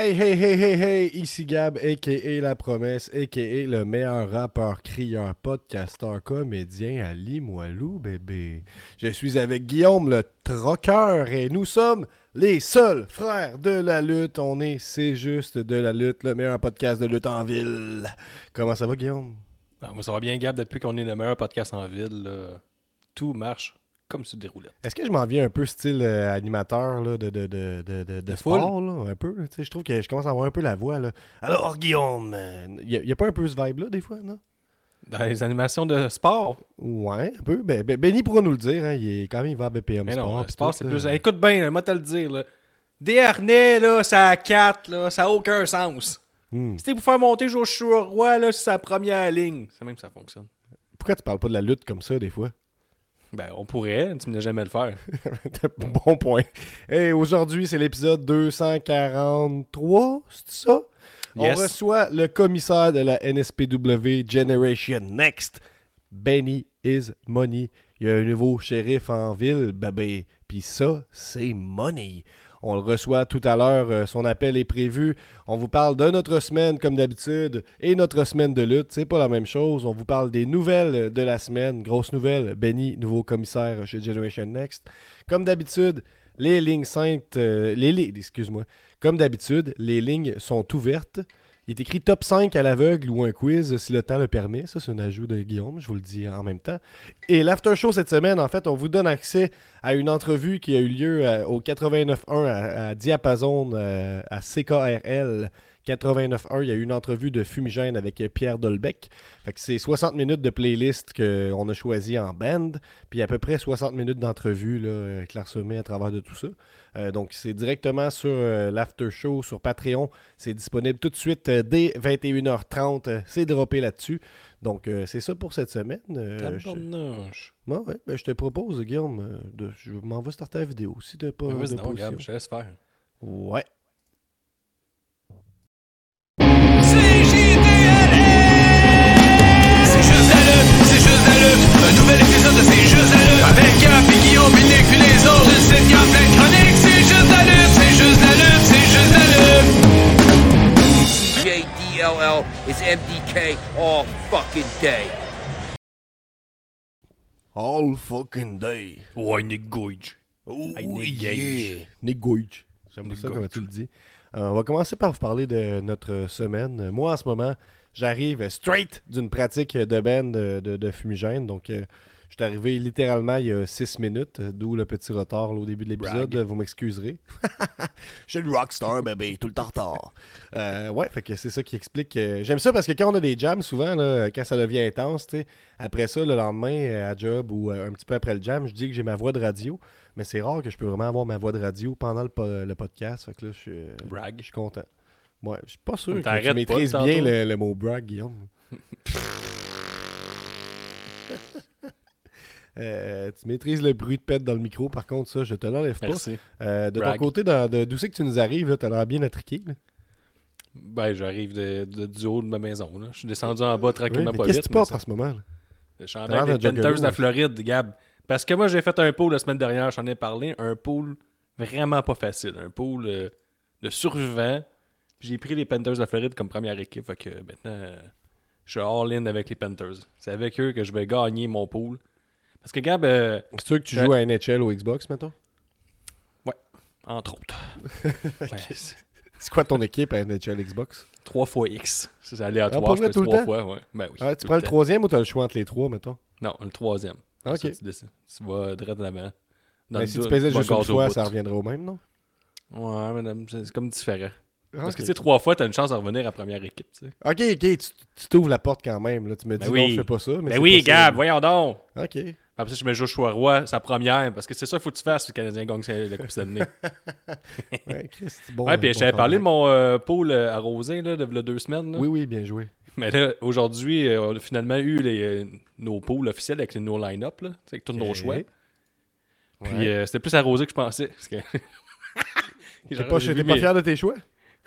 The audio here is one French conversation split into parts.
Hey, hey, hey, hey, hey, ici Gab, a.k.a. La Promesse, a.k.a. le meilleur rappeur, crieur, podcasteur, comédien à Limoilou, bébé. Je suis avec Guillaume le troqueur et nous sommes les seuls frères de la lutte. On est C'est juste de la lutte, le meilleur podcast de lutte en ville. Comment ça va, Guillaume? Ben, moi, ça va bien, Gab, depuis qu'on est le meilleur podcast en ville. tout marche comme sur des roulettes. Est-ce que je m'en viens un peu style euh, animateur là, de, de, de, de, de, de foule? sport, là, un peu? tu sais, Je trouve que je commence à avoir un peu la voix. Là. Alors, Guillaume, il n'y a, pas un peu ce vibe-là, des fois, non? Dans les animations de sport, Ouais, un peu. Ben, ben- Benny pourra nous le dire. Hein. Il est, quand même, il va à BPM mais Sport. non, le sport, c'est plus. Écoute bien, moi, te le dire. Là. Des harnais, là, ça a 4, là, ça n'a aucun sens. Hmm. Si t'es pour faire monter Joshua Roy, là, c'est sa première ligne. C'est même que ça fonctionne. Pourquoi tu parles pas de la lutte comme ça, des fois? Ben, on pourrait, tu l'as jamais le faire. bon point. Et aujourd'hui, c'est l'épisode 243, c'est ça? Yes. On reçoit le commissaire de la NSPW Generation Next, Benny is Money. Il y a un nouveau shérif en ville, bébé. Puis ça, c'est money. On le reçoit tout à l'heure. euh, son appel est prévu. On vous parle de notre semaine, comme d'habitude, et notre semaine de lutte. C'est pas la même chose. On vous parle des nouvelles de la semaine. Grosse nouvelle. Benny, nouveau commissaire chez Generation Next. Comme d'habitude, les lignes saintes, euh, les excuse-moi. Comme d'habitude, les lignes sont ouvertes. Il est écrit top 5 à l'aveugle ou un quiz si le temps le permet. Ça, c'est un ajout de Guillaume, je vous le dis en même temps. Et l'after show cette semaine, en fait, on vous donne accès à une entrevue qui a eu lieu euh, au 89.1 à, à Diapason, euh, à CKRL. 89.1, il y a eu une entrevue de Fumigène avec Pierre Dolbec. C'est 60 minutes de playlist qu'on a choisi en band, puis à peu près 60 minutes d'entrevue clairsemées à travers de tout ça. Euh, donc c'est directement sur euh, l'after show sur Patreon. C'est disponible tout de suite euh, dès 21h30. Euh, c'est droppé là-dessus. Donc euh, c'est ça pour cette semaine. Euh, je... Ouais, ouais, ben, je te propose, Guillaume, de... je m'en vais starter la vidéo si t'as pas Vas-y, de non, je te laisse faire. Ouais. Un nouvel épisode de C'est juste lutte. Avec Gap et Guillaume, Binic puis les autres. Une sitcom pleine JDLL is MDK all fucking day. All fucking day. Ouais, Nick Gage. Oh, Hey, Nick yeah. Nick Gage. J'aime ça comment tu le dis. Euh, on va commencer par vous parler de notre semaine. Moi, en ce moment, j'arrive straight d'une pratique de band de, de, de fumigène. Donc, euh, je suis arrivé littéralement il y a six minutes, euh, d'où le petit retard là, au début de l'épisode. Vous m'excuserez. je suis le rockstar, bébé, tout le temps retard. Euh, ouais, fait que c'est ça qui explique. J'aime ça parce que quand on a des jams, souvent, là, quand ça devient intense, après ça, le lendemain, euh, à job ou un petit peu après le jam, je dis que j'ai ma voix de radio. Mais c'est rare que je peux vraiment avoir ma voix de radio pendant le, po- le podcast. Fait que là, je suis, Brag. je suis content. Ouais, je suis pas sûr que tu maîtrises bien le, le mot brag, Guillaume. Euh, tu maîtrises le bruit de pète dans le micro, par contre, ça, je te l'enlève pas. Euh, de Brag. ton côté, d'où c'est que tu nous arrives, là, t'as l'air bien attriqué. là. Ben, j'arrive de, de- du haut de ma maison. Là. Je suis descendu en bas Oui, tranquillement, pas Qu'est-ce tu portes mais en ce moment? là? Le chandail des Panthers de la hein? Floride, Gab. Parce que moi, j'ai fait un pool la semaine dernière, j'en ai parlé. Un pool vraiment pas facile. Un pool euh, de survivants. J'ai pris les Panthers de la Floride comme première équipe. Fait que maintenant, je suis all-in avec les Panthers. C'est avec eux que je vais gagner mon pool. Parce que Gab, euh, C'est sûr que tu Ouais. joues à NHL ou Xbox, mettons? entre autres, ouais, c'est quoi ton équipe à NHL Xbox? 3 fois X. C'est Ah, aléatoire, pour je fais tout le 3 temps? fois. Ouais. Ben oui, Ah, tu prends le troisième ou t'as le choix entre les trois, mettons? Non, le troisième. Ok. Ça, tu décides. Tu vas direct. Dans Mais le si tu pesais tu juste une fois, ça reviendrait au même, non? Ouais, madame, c'est comme différent. Parce que tu sais, trois fois, tu as une chance de revenir à première équipe. Tu sais. Ok, ok, tu tu t'ouvres la porte quand même. Là. Tu me dis Ben non, oui. je fais pas ça. Mais Ben oui. Gab, voyons donc. Ok. Après ça, je mets Joshua Roy, sa première, parce que c'est ça qu'il faut que tu fasses si le Canadien gagne la Coupe Stanley. Ouais, bon, ouais, puis bon je t'avais parlé de mon euh, pool euh, arrosé là, de v'là deux semaines. là. Oui, oui, bien joué. Mais là, aujourd'hui, euh, on a finalement eu les, euh, nos pools officiels avec les, nos line-up, là, avec tous nos choix. Puis Ouais. euh, c'était plus arrosé que je pensais. Parce que... Genre, pas, pas mes- fier de tes choix?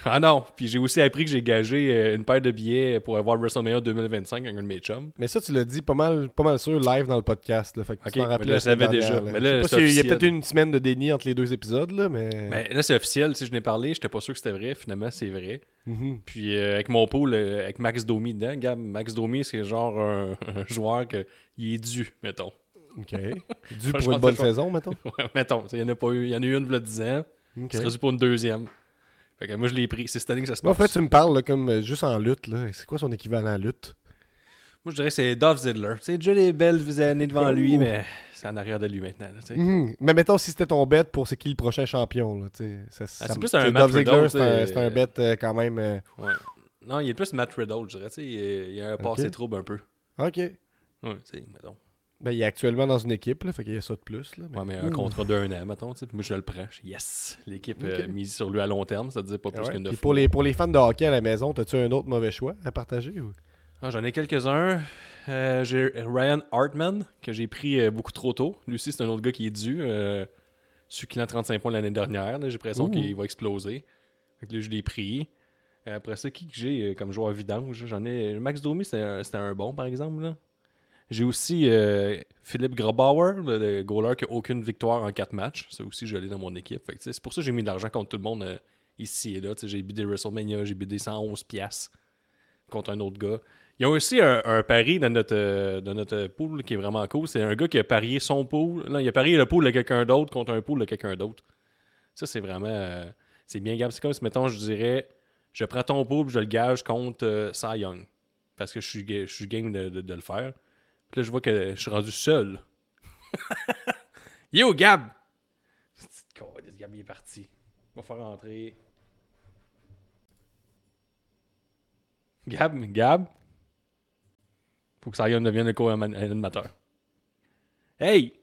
Ah non, puis j'ai aussi appris que j'ai gagé euh, une paire de billets pour avoir WrestleMania 2025 avec un de mes chums. Mais ça, tu l'as dit pas mal, pas mal sûr live dans le podcast. Là, fait que tu mais je savais déjà. dernière, là. Mais Je sais pas c'est il y a peut-être une semaine de déni entre les deux épisodes, là, mais. Mais là, c'est officiel, si je n'ai parlé, j'étais pas sûr que c'était vrai, finalement, c'est vrai. Mhm. Puis euh, avec mon pool, euh, avec Max Domi dedans, Gab, Max Domi, c'est genre un, un joueur que il est dû, mettons. OK. Dû pour une bonne c'est saison, mettons? Ouais, mettons, il y en a pas eu, il y en a eu une il y a 10 ans, dû pour une deuxième. Fait que moi, je l'ai pris. C'est cette année que ça se Moi, en passe. fait, tu me parles là, comme euh, juste en lutte. là. C'est quoi son équivalent en lutte? Moi, je dirais que c'est Dolph Ziggler. C'est déjà les belles années devant lui, mais c'est en arrière de lui maintenant. là, tu sais. Mhm. Mais mettons, si c'était ton bet pour c'est qui le prochain champion. Là, tu sais, ça, ça c'est me- plus un tu sais, Matt Dolph Ziggler, Riddle, c'est un, c'est un bet euh, quand même. euh, Ouais. Non, il est plus Matt Riddle, je dirais. tu sais, Il a un passé trouble un peu. OK. Ouais, tu sais, mettons. Ben, il est actuellement dans une équipe, là, fait qu'il y a ça de plus. Là, mais- Ouais, mais un contrat d'un an, mettons. puis Moi, je le prends. Yes! L'équipe euh, mise sur lui à long terme, ça ne dit pas Ah plus ouais? que 9 Puis pour, les, pour les fans de hockey à la maison, as-tu un autre mauvais choix à partager? Ou... Ah, J'en ai quelques-uns. Euh, j'ai Ryan Hartman, que j'ai pris euh, beaucoup trop tôt. Lui aussi, c'est un autre gars qui est dû. Euh, celui qui a 35 points l'année dernière. J'ai l'impression qu'il va exploser. Fait que là, je l'ai pris. Après ça, qui que j'ai comme joueur vidange J'en ai. Max Domi, c'était un, c'était un bon, par exemple. là. J'ai aussi euh, Philippe Grobauer, le, le goaler qui n'a aucune victoire en 4 matchs. Ça aussi, je l'ai dans mon équipe. C'est pour ça que j'ai mis de l'argent contre tout le monde euh, ici et là. J'ai bidé WrestleMania, j'ai bidé 111 piastres contre un autre gars. Il y a aussi un, pari dans notre, euh, dans notre pool qui est vraiment cool. C'est un gars qui a parié son pool. Il a parié le pool de quelqu'un d'autre contre un pool de quelqu'un d'autre. Ça, c'est vraiment. c'est bien grave. C'est comme si, mettons, je dirais je prends ton pool je le gage contre Cy Young. Parce que je suis, je suis game de- de le faire. Puis là, je vois que je suis rendu seul. Yo, Gab! Petite Gab, il est parti. On va faire rentrer. Gab, Gab? Faut que Young devienne le co-animateur. Hey!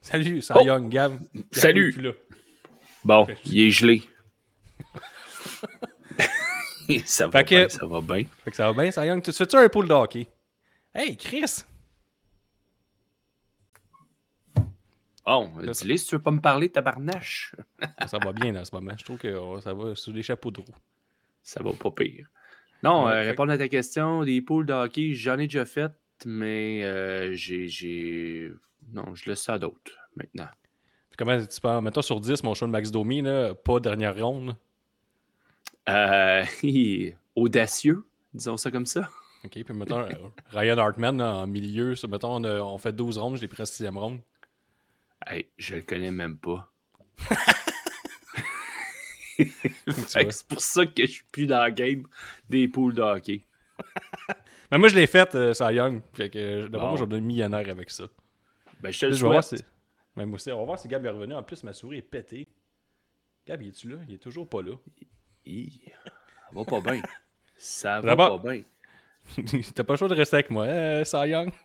Salut, Cy Oh! Gab. Salut! Bon, il est gelé. ça va Fait que- bien, ça va bien. Fait que ça va bien, Cy Young. Tu fais-tu un pool de hockey? Hey, Chris! Bon, dis-le si tu veux pas me parler, tabarnache. Ça va bien en ce moment. Je trouve que oh, ça va sous les chapeaux de roue. Ça va pas pire. Non, Ouais, euh, répondre à ta question, des poules de hockey, j'en ai déjà fait, mais euh, j'ai. Non, je laisse ça à d'autres maintenant. Puis comment tu penses? Mettons sur 10, mon show de Max Domi, là, pas dernière ronde. Euh, audacieux, disons ça comme ça. OK, puis mettons euh, Ryan Hartman en milieu. ça, mettons, on, a- on fait 12 rondes, je l'ai pris en 6 ronde. Hey, je le connais même pas. Tu c'est pour ça que je suis plus dans le game des poules de hockey. Mais moi, je l'ai fait, euh, Cy Young. Fait que euh, d'après Bon. j'en ai millionnaire avec ça. Ben, je te le je voir aussi, on va voir si Gab est revenu. En plus, ma souris est pétée. Gab, il est-tu là? Il est toujours pas là. Hi, Ça va pas bien. Ça va pas bien. T'as pas le choix de rester avec moi, euh, Cy Young?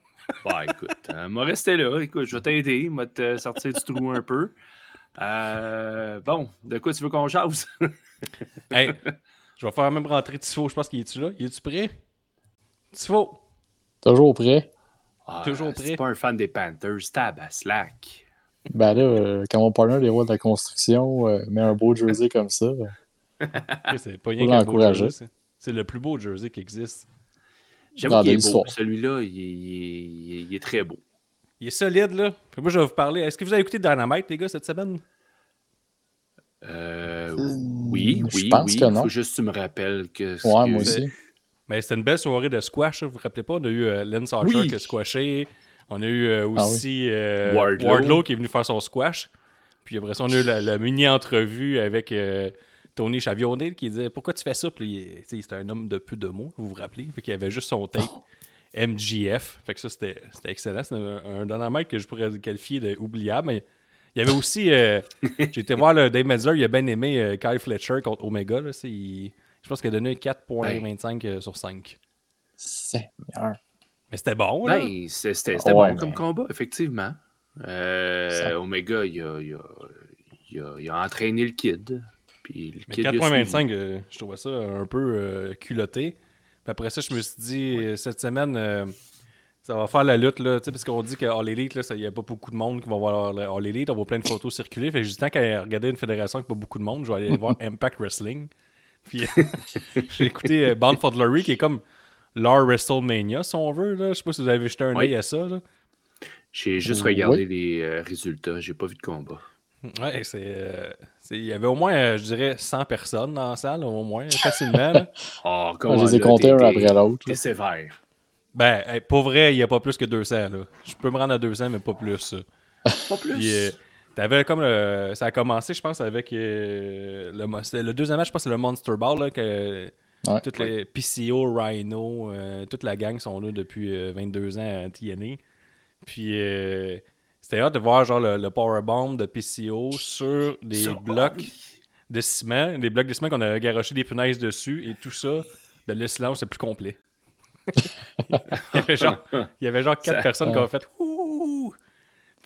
Bah écoute, euh, m'a resté là. Écoute, je vais t'aider, m'a te sortir du trou un peu. Euh, bon, de quoi tu veux qu'on jase? Hey, je vais faire même rentrer Tifo. Je pense qu'il est-tu là? Il est-tu prêt? Tifo! Toujours prêt. Ah, Toujours C'est prêt. pas un fan des Panthers, tab à slack. Ben là, euh, quand mon partner des rois de la construction euh, met un beau jersey comme ça, C'est pas rien Faut qu'un beau l'encourager. jersey. c'est- le plus beau jersey qui existe. J'avoue qu'il est beau. Celui-là, il, est- il est- il est très beau. Il est solide, là. Puis moi, je vais vous parler. Est-ce que vous avez écouté Dynamite, les gars, cette semaine? Euh, oui, je oui, pense oui. que non. Faut juste que tu me rappelles que. Ouais, que- moi aussi. Mais c'était une belle soirée de squash. là. Vous vous rappelez pas? On a eu euh, Lance Archer Oui. qui a squashé. On a eu euh, Ah aussi euh, Wardlow. Wardlow. qui est venu faire son squash. Puis après ça, on a eu la, la mini-entrevue avec euh, Tony Chavionnet qui disait Pourquoi tu fais ça? Puis c'était un homme de peu de mots, vous vous rappelez? Fait qu'il avait juste son tape MGF. Fait que ça, c'était c'était excellent. C'était un, un dynamite que je pourrais qualifier d'oubliable. Mais il y avait aussi. euh, J'ai été voir le Dave Metzler, il a bien aimé euh, Kyle Fletcher contre Omega. Là, C'est- il- je pense qu'il a donné 4,25 euh, sur 5. Seigneur. Mais c'était bon, là. Ben, c'était Ouais, bon comme combat, effectivement. Euh, Omega, il a, il, a, il a- il a entraîné le kid. Puis le Mais kid, il a 4,25, euh, je trouvais ça un peu euh, culotté. Puis après ça, je me suis dit, euh, cette semaine, euh, Ça va faire la lutte, là, tu sais, parce qu'on dit que All Elite, là, il n'y a pas beaucoup de monde qui va voir le All Elite. On voit plein de photos circuler. Fait que j'ai dit, tant qu'à regarder une fédération avec pas beaucoup de monde, je vais aller voir Impact Wrestling. Puis j'ai écouté euh, Bound for Glory, qui est comme leur WrestleMania, si on veut. Là. Je sais pas si vous avez jeté un Oui. œil à ça. Là. J'ai juste Oui. regardé les euh, résultats. J'ai pas vu de combat. Ouais, c'est. C'est- Il y avait au moins, euh, je dirais, 100 personnes dans la salle, au moins, facilement. là. Oh, comment je les ai comptés un après l'autre. Là. sévère. Ben, hey, pour vrai, il n'y a pas plus que 200. Là. Je peux me rendre à 200, mais pas plus. Pas plus? Puis, euh, t'avais comme le- ça a commencé, je pense, avec euh, le, le deuxième match, je pense, que c'est le Monster Ball, là, que Ouais. toutes les PCO, Rhino, euh, toute la gang sont là depuis euh, 22 ans à TNA. Puis, euh, c'était hâte de voir genre le, le powerbomb de PCO sur des Sur- blocs de ciment, des blocs de ciment qu'on a garoché des punaises dessus et tout ça, ben, le silence est plus complet. il, y avait genre, il y avait genre quatre Ça- personnes qui ont fait Ouh!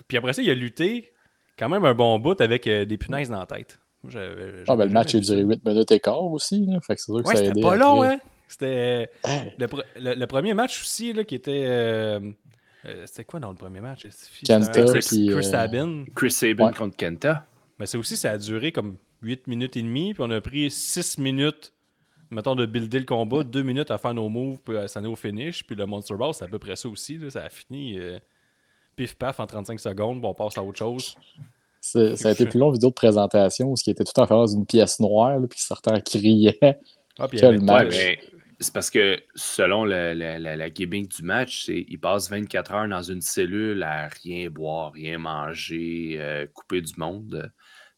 Puis après ça, il a lutté quand même un bon bout avec euh, des punaises dans la tête. Ah, ben, le match a duré ça. 8 minutes et quart aussi. Là. Fait que c'est sûr que Ouais, ça a c'était aidé. pas après. long, hein? C'était le, pre- le- le premier match aussi, là, qui était. euh, c'était quoi dans le premier match? Kenta, Chris, puis, Chris euh, Sabin? Chris Sabin Ouais. contre Kenta. Mais c'est aussi, ça a duré comme 8 minutes et demie, puis on a pris 6 minutes, mettons, de builder le combat, 2 minutes à faire nos moves, puis à s'en au finish, puis le Monster Ball, c'est à peu près ça aussi, là, ça a fini euh, pif paf en 35 secondes, puis on passe à autre chose. ça a été plus long vidéo de présentation où ce qui était tout en faveur d'une pièce noire, là, puis certains criaient. Ah, puis il y avait-. Ouais, mais c'est parce que selon le- la, la- la gimmick du match, il passe 24 heures dans une cellule à rien boire, rien manger, euh, couper du monde.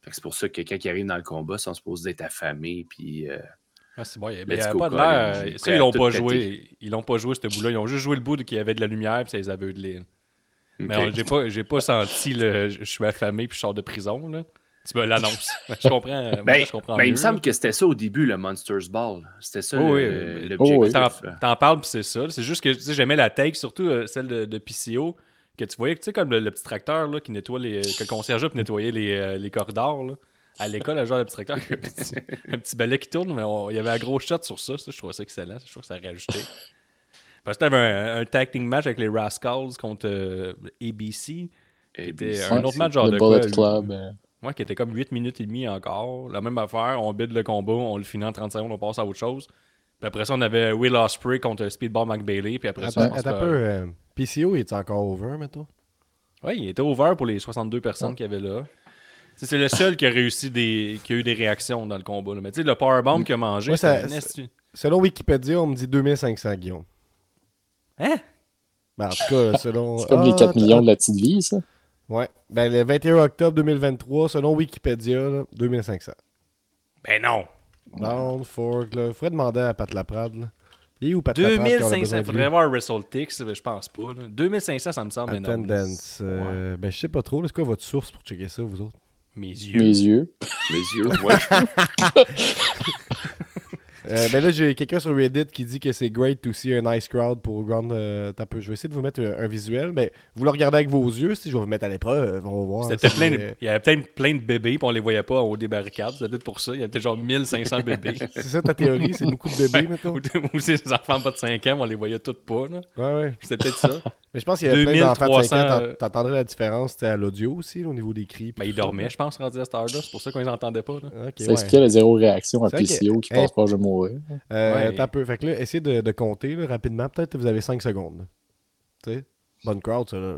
C'est pour ça que quelqu'un qui arrive dans le combat, ils sont supposés être affamés. Puis, euh, Ah, c'est bon, il avait, il avait pas de l'air. Ça, à ils l'ont pas joué. Ils l'ont pas joué, ce bout-là. Ils ont juste joué le bout qu'il y avait de la lumière, puis ça les aveuglés. Mais ok. on- j'ai pas, pas senti le. Je suis affamé, puis je sors de prison, là. Tu me l'annonces. je comprends. moi, Ben, je comprends ben, il me semble là. que c'était ça au début, le Monsters Ball. C'était ça Oh le- oui, l'objectif. Oh oui. T'en, parles, puis c'est ça. C'est juste que tu sais, j'aimais la take, surtout euh, celle de, de PCO, que tu voyais, tu sais, comme le, le petit tracteur là, qui nettoie les. que le concierge nettoyer les, euh, les corridors. Là. À l'école, genre, le petit tracteur, un petit, un petit balai qui tourne, mais on- il y avait un gros shot sur ça. ça je trouvais ça excellent. Je trouve que ça a rajouté. Parce que t'avais un, un tag team match avec les Rascals contre euh, ABC. C'était un autre match genre le de Bullet quoi, Club. Euh, Ouais, qui était comme 8 minutes et demie encore. La même affaire, on bide le combat, on le finit en 30 secondes, on passe à autre chose. Puis après ça, on avait Will Ospreay contre Speedball McBailey. Puis après ça, Attends, que- peu. euh, PCO, il est encore over, mettons? Ouais, il était over pour les 62 personnes qu'il y avait là. Tu sais, C'est le seul qui a réussi des. qui a eu des réactions dans le combat. là. Mais tu sais, le powerbomb qu'il a mangé, Ouais, ça- Selon Wikipédia, on me dit 2500, Guillaume. Hein? Ben, en tout cas, selon. C'est comme les Ah, 4 attends. millions de la petite vie, ça. Ouais. Ben, le 21 octobre 2023, selon Wikipédia, là, 2500. Ben non! Down, Fork, là. Faudrait demander à Pat Laprade, là. Il est où Pat Laprade quand on a 2500, besoin il de faudrait lui? voir WrestleTix, mais je pense pas. là. 2500, ça me semble énorme. Attendance. euh, Ben, je sais pas trop. C'est quoi votre source pour checker ça, vous autres? Mes yeux. Mes yeux. Les yeux, ouais. Euh, ben là, j'ai quelqu'un sur Reddit qui dit que c'est great to see a nice crowd pour Ground. Euh, peu, je vais essayer de vous mettre un, un visuel. Mais vous le regardez avec vos yeux, si je vais vous mettre à l'épreuve, on va voir. C'était si, plein de- euh, Il y avait peut-être plein de bébés, puis on les voyait pas au des barricades. C'était peut-être pour ça. Il y avait peut-être genre 1500 bébés. C'est ça ta théorie, c'est beaucoup de bébés, mettons? Ou c'est des enfants pas de 5 ans, on les voyait toutes pas. là. Ouais, ouais. C'était peut-être ça. Mais je pense qu'il y avait plein d'enfants de 5 ans. 2300, t'en- T'entendrais la différence c'était à l'audio aussi, là, au niveau des cris. Ben, ils dormaient, je pense, rendu à cette heure-là. C'est pour ça qu'on les entendait pas. là. Ok, Ça ouais. expliquait la zéro réaction à C'est que- PCO qui Hey. passe proche de mourir. Euh, Ouais. peu. Fait que là, essayez de, de compter là, rapidement. Peut-être que vous avez 5 secondes. là. Tu sais? Bonne crowd, ça, là.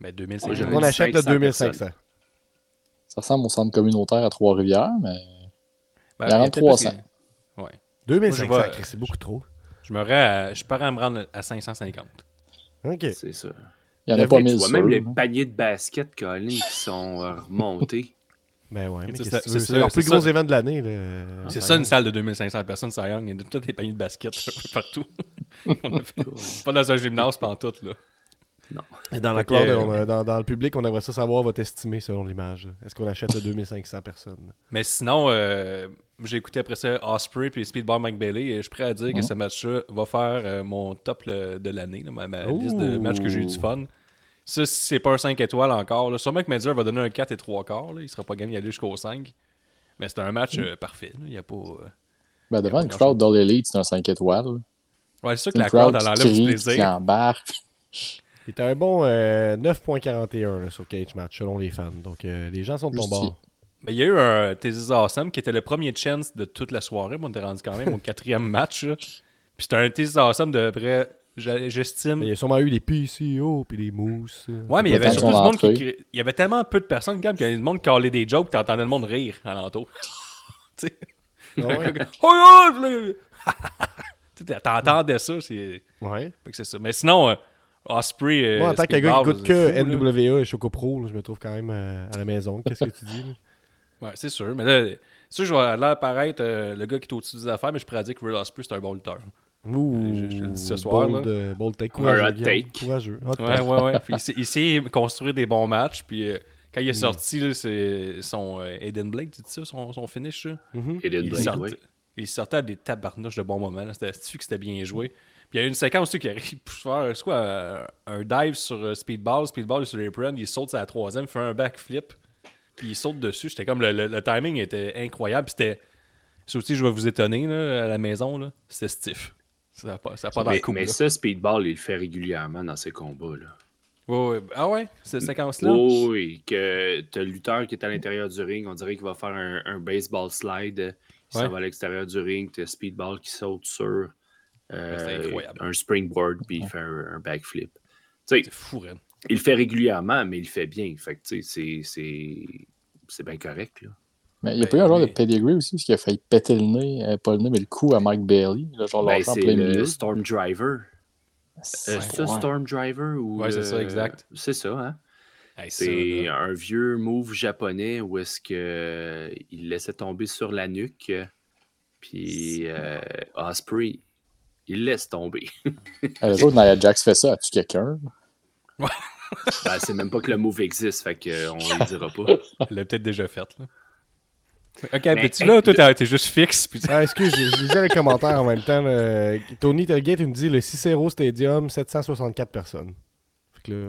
Ben, Ouais, 2500. j'avais On achète le 500 2500. Ça ressemble au centre communautaire à Trois-Rivières, mais Ben, il y en a il y a peut-être 300. plus que- Ouais. 2500, Moi, je vais- Chris, c'est beaucoup trop. Je me rends à... Je pars à me rendre à 550. Ok. C'est ça. il n'y en a pas vie, Tu mille vois même les paniers de basket, Colin, qui sont euh, remontés. Ben ouais, mais C'est leur plus gros ça. événement de l'année. C'est ça une salle de 2500 personnes, ça Young. Il y a tous des paniers de basket partout. Pas dans un gymnase, pas en tout. Là. Et dans, la euh, on a- dans, dans le public, on aimerait ça savoir votre estimé selon l'image. Est-ce qu'on achète le 2500 personnes? Mais sinon, euh, j'ai écouté après ça Osprey puis Speedball McBailey et je suis prêt à dire que Mhm. ce match-là va faire euh, mon top le- de l'année, ma, ma liste de matchs que j'ai eu du fun. Ça, si c'est pas un 5 étoiles encore, là, sûrement que va donner un 4 et 3 quarts. Là, il sera pas gagné aller jusqu'au 5. Mais c'est un match euh, parfait. là. Il y a pas. euh, Ben, devant une crowd dans l'élite, c'est un 5 étoiles. Ouais, c'est sûr que la crowd, elle enlève du crie, qui plaisir. embarque. Il était un bon euh, 9.41 là, sur Cage Match, selon les fans. Donc, euh, les gens sont de ton bord. Mais il y a eu un This is Awesome qui était le premier chance de toute la soirée. Moi, on était rendu quand même au quatrième match. là. Puis c'était un This is Awesome de vrai, j'a- j'estime. Il y a sûrement eu des PCO puis des mousses. Ouais, mais il y avait surtout du monde qui. Il y avait tellement peu de personnes, quand même, qu'il y avait du monde qui allait des jokes, t'entendais le monde rire alentour. tu sais. Ouais? Oh, T'entendais ça, c'est. Ouais. que c'est ça. Mais sinon, euh, Osprey. euh, Moi, en tant qu'un gars qui c'est que fou, là. NWA et Choco Pro, là, je me trouve quand même euh, à la maison. Qu'est-ce que tu dis? là? Ouais, c'est sûr. Mais là, c'est sûr, je vais là apparaître euh, le gars qui est au-dessus des affaires, mais je pourrais dire que Real Osprey, c'est un bon lutteur. Ouh, Je- je le dis ce soir, bold, là. euh, bold take. Un Courageux, take. Courageux. Hot Ouais, take. ouais, ouais. Puis il sait- construire des bons matchs. Puis euh, quand Mm. il est sorti, là, c'est son euh, Aiden Blake, tu dis ça, son, son finish. Là? Mhm. Eden il, Blake, sortait, oui. il sortait à des tabarnouches de bons moments. là. C'était c'était que c'était bien joué? Puis il y a une séquence aussi qui arrive pour faire quoi, euh, un dive sur euh, Speedball. Speedball est sur l'apron, il saute sur la troisième, fait un backflip. Puis il saute dessus. J'étais comme le, le- le timing était incroyable. Puis c'était. Ça aussi, je vais vous étonner là, à la maison. là, C'était stiff. Ça n'a pas, ça a pas dans le Mais, coup. mais ça, Speedball, il le fait régulièrement dans ses combats. Là. Ouais, ouais. Ah ouais, cette séquence-là? Oh, oui, que t'as le lutteur qui est à l'intérieur du ring, on dirait qu'il va faire un, un baseball slide. Il Ouais. va à l'extérieur du ring, t'as Speedball qui saute sur euh, un springboard, puis il fait un, un backflip. C'est fou, Ren. il le fait régulièrement, mais il le fait bien. Fait que, c'est bien correct. Là. Mais il y a Ben, pas eu un genre de pedigree aussi, parce qu'il a failli péter le nez, euh, pas le nez, mais le cou à Mike Bailey, là, genre Ben, c'est plein le milieu. Storm Driver. Euh, C'est c'est ça, ouais. Storm Driver? Ou, Ouais, c'est ça, euh, exact. C'est ça, hein? Hey, C'est un vieux move japonais où est-ce que euh, il laissait tomber sur la nuque, puis euh, Osprey, il laisse tomber. Euh, Le jour où Nia Jax fait ça, as-tu quelqu'un? Ben, c'est même pas que le move existe, fait qu'on le dira pas. Elle l'a peut-être déjà faite. Là. Ok, Mais- petit là, toi, t'es- juste fixe. Puis... Ah, excuse, je, lisais les commentaires en même temps. Tony Telgate, il me dit le Cicero Stadium, 764 personnes. Fait que là,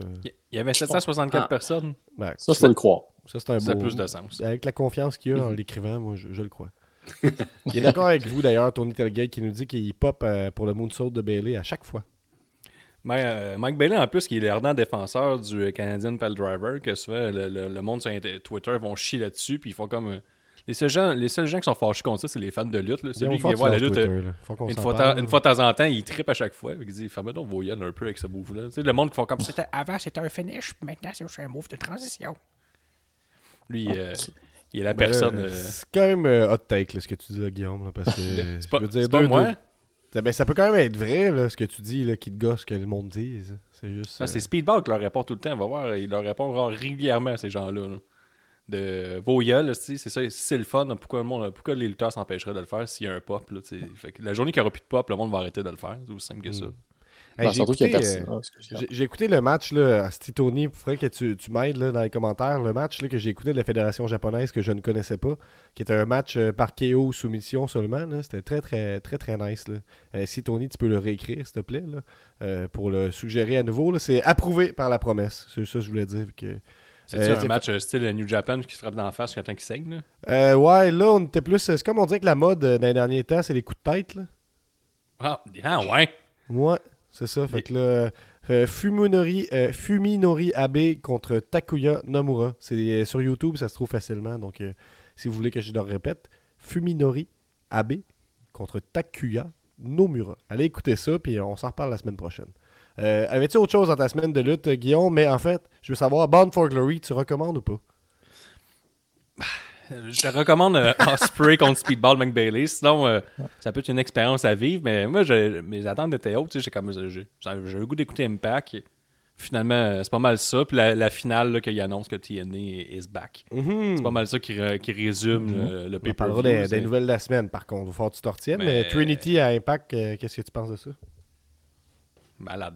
Il y avait 764 Ah. personnes? ben, Ça, je peux le croire. ça, c'est un Ça a beau. plus de sens. Avec la confiance qu'il a en l'écrivant, moi, je, je le crois. il est d'accord avec vous, d'ailleurs, Tony Telgate, qui nous dit qu'il pop euh, pour le moonsault de Bailey à chaque fois. Mais, euh, Mike Bailey, en plus, qui est l'ardent défenseur du euh, Canadian Pal Driver, que souvent le, le- le monde sur Twitter vont chier là-dessus, puis ils font comme. Les, seuls gens, les seuls gens qui sont fâchés contre ça, c'est les fans de lutte. Là. Celui qui vient voir la lutte. Twitter, euh, Une fois, parle. une fois de temps en temps, il trippe à chaque fois. Il dit Ferme donc vos un peu avec ce move-là. Le monde qui font comme c'était avant, c'était un finish, puis maintenant, c'est un move de transition. Lui, euh, il est la Ben personne. euh, C'est quand même hot take, là, ce que tu dis, là, Guillaume. là, parce que, c'est pas, je veux dire, c'est pas deux- moi? deux- Ça, ben, ça peut quand même être vrai, là, ce que tu dis, là, qui te gosse que le monde dise. C'est juste. Ça, euh, c'est Speedball qui leur répond tout le temps. On va voir, il leur répond régulièrement à ces gens-là. là. De vos c'est ça, si c'est le fun. Pourquoi, le monde, pourquoi les lutteurs s'empêcheraient de le faire s'il y a un pop? Là, fait que la journée qu'il n'y aura plus de pop, le monde va arrêter de le faire. C'est aussi simple que ça. Mm. Hey, j'ai écouté, personne. euh. J'ai écouté le match, là, Tony, il faudrait que tu, tu m'aides là, dans les commentaires. Le match là, que j'ai écouté de la Fédération japonaise que je ne connaissais pas, qui était un match euh, par KO soumission seulement. là. C'était très, très, très, très nice. Là. Euh, si Tony, tu peux le réécrire, s'il te plaît, là, euh, pour le suggérer à nouveau. là. C'est approuvé par la promesse. C'est ça que je voulais dire. Que... C'est Euh, un match euh, style New Japan qui se frappe dans la face temps qu'il saigne. Là. Euh, ouais, là, on était plus. C'est comme on dirait que la mode euh, dans les derniers temps, c'est les coups de tête. Là. Ah, ah, ouais. Ouais, c'est ça. Fait que là, euh, Fuminori, Fuminori Abe contre Takuya Nomura. C'est sur YouTube, ça se trouve facilement. Donc, si vous voulez que je le répète, Fuminori Abe contre Takuya Nomura. Allez écouter ça, puis on s'en reparle la semaine prochaine. Euh, Avais-tu autre chose dans ta semaine de lutte, Guillaume? Mais en fait, je veux savoir, Bound for Glory, tu recommandes ou pas? Je te recommande euh, Osprey contre Speedball McBailey. Sinon, euh, ça peut être une expérience à vivre. Mais moi, je- mes attentes étaient hautes. J'ai le goût d'écouter Impact. Finalement, euh, c'est pas mal ça. Puis la, la finale là, qu'il annonce que TNA is back. Mhm. C'est pas mal ça qui, qui résume le, le On parlera des, des nouvelles de la semaine, par contre. Il va falloir que tu t'en retiennes. Mais... Mais- Trinity à Impact, qu'est-ce que tu penses de ça? Malade.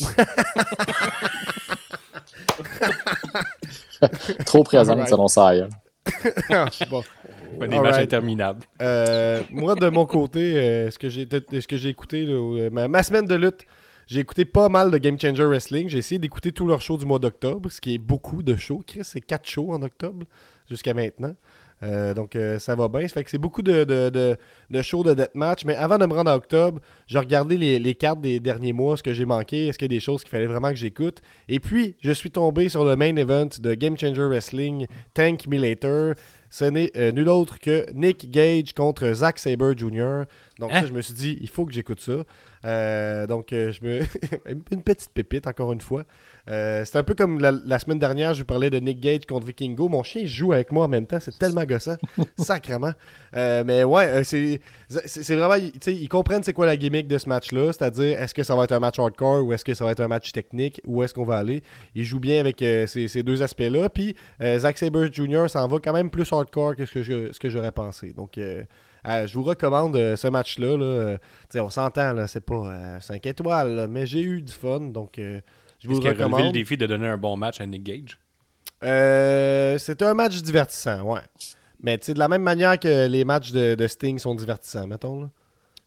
Trop présente selon ça ailleurs. bon. Ouais, des Alright. matchs interminables. Euh, moi, de mon côté, euh, ce que j'ai ce que j'ai écouté, là, euh, ma, ma semaine de lutte, j'ai écouté pas mal de Game Changer Wrestling. J'ai essayé d'écouter tous leurs shows du mois d'octobre, ce qui est beaucoup de shows. Chris, c'est quatre shows en octobre jusqu'à maintenant. Euh, donc, euh, ça va bien. Ça fait que c'est beaucoup de, de, de, de shows de deathmatch. Mais avant de me rendre à octobre, j'ai regardé les, les cartes des derniers mois, ce que j'ai manqué, est-ce qu'il y a des choses qu'il fallait vraiment que j'écoute? Et puis, je suis tombé sur le main event de Game Changer Wrestling Tank Milator. Ce n'est euh, nul autre que Nick Gage contre Zack Sabre Jr. Donc, Hein? ça, je me suis dit, il faut que j'écoute ça. Donc, je me... une petite pépite, encore une fois. Euh, c'est un peu comme la, la semaine dernière, je vous parlais de Nick Gage contre Vikingo. Mon chien joue avec moi en même temps. C'est tellement gossant. Sacrement. Euh, mais ouais, euh, c'est vraiment. Ils comprennent c'est quoi la gimmick de ce match-là. C'est-à-dire, est-ce que ça va être un match hardcore ou est-ce que ça va être un match technique Où est-ce qu'on va aller? Ils jouent bien avec euh, ces, ces deux aspects-là. Puis, Zack Sabre Jr. s'en va quand même plus hardcore que ce que j'aurais pensé. Donc, euh, je vous recommande euh, ce match-là. là. Euh, on s'entend, c'est pas 5 étoiles, là, mais j'ai eu du fun. Donc, je vous a relevé le recommande. défi de donner un bon match à Nick Gage? Euh, c'est un match divertissant, ouais. Mais tu sais, de la même manière que les matchs de, de Sting sont divertissants, mettons. Là.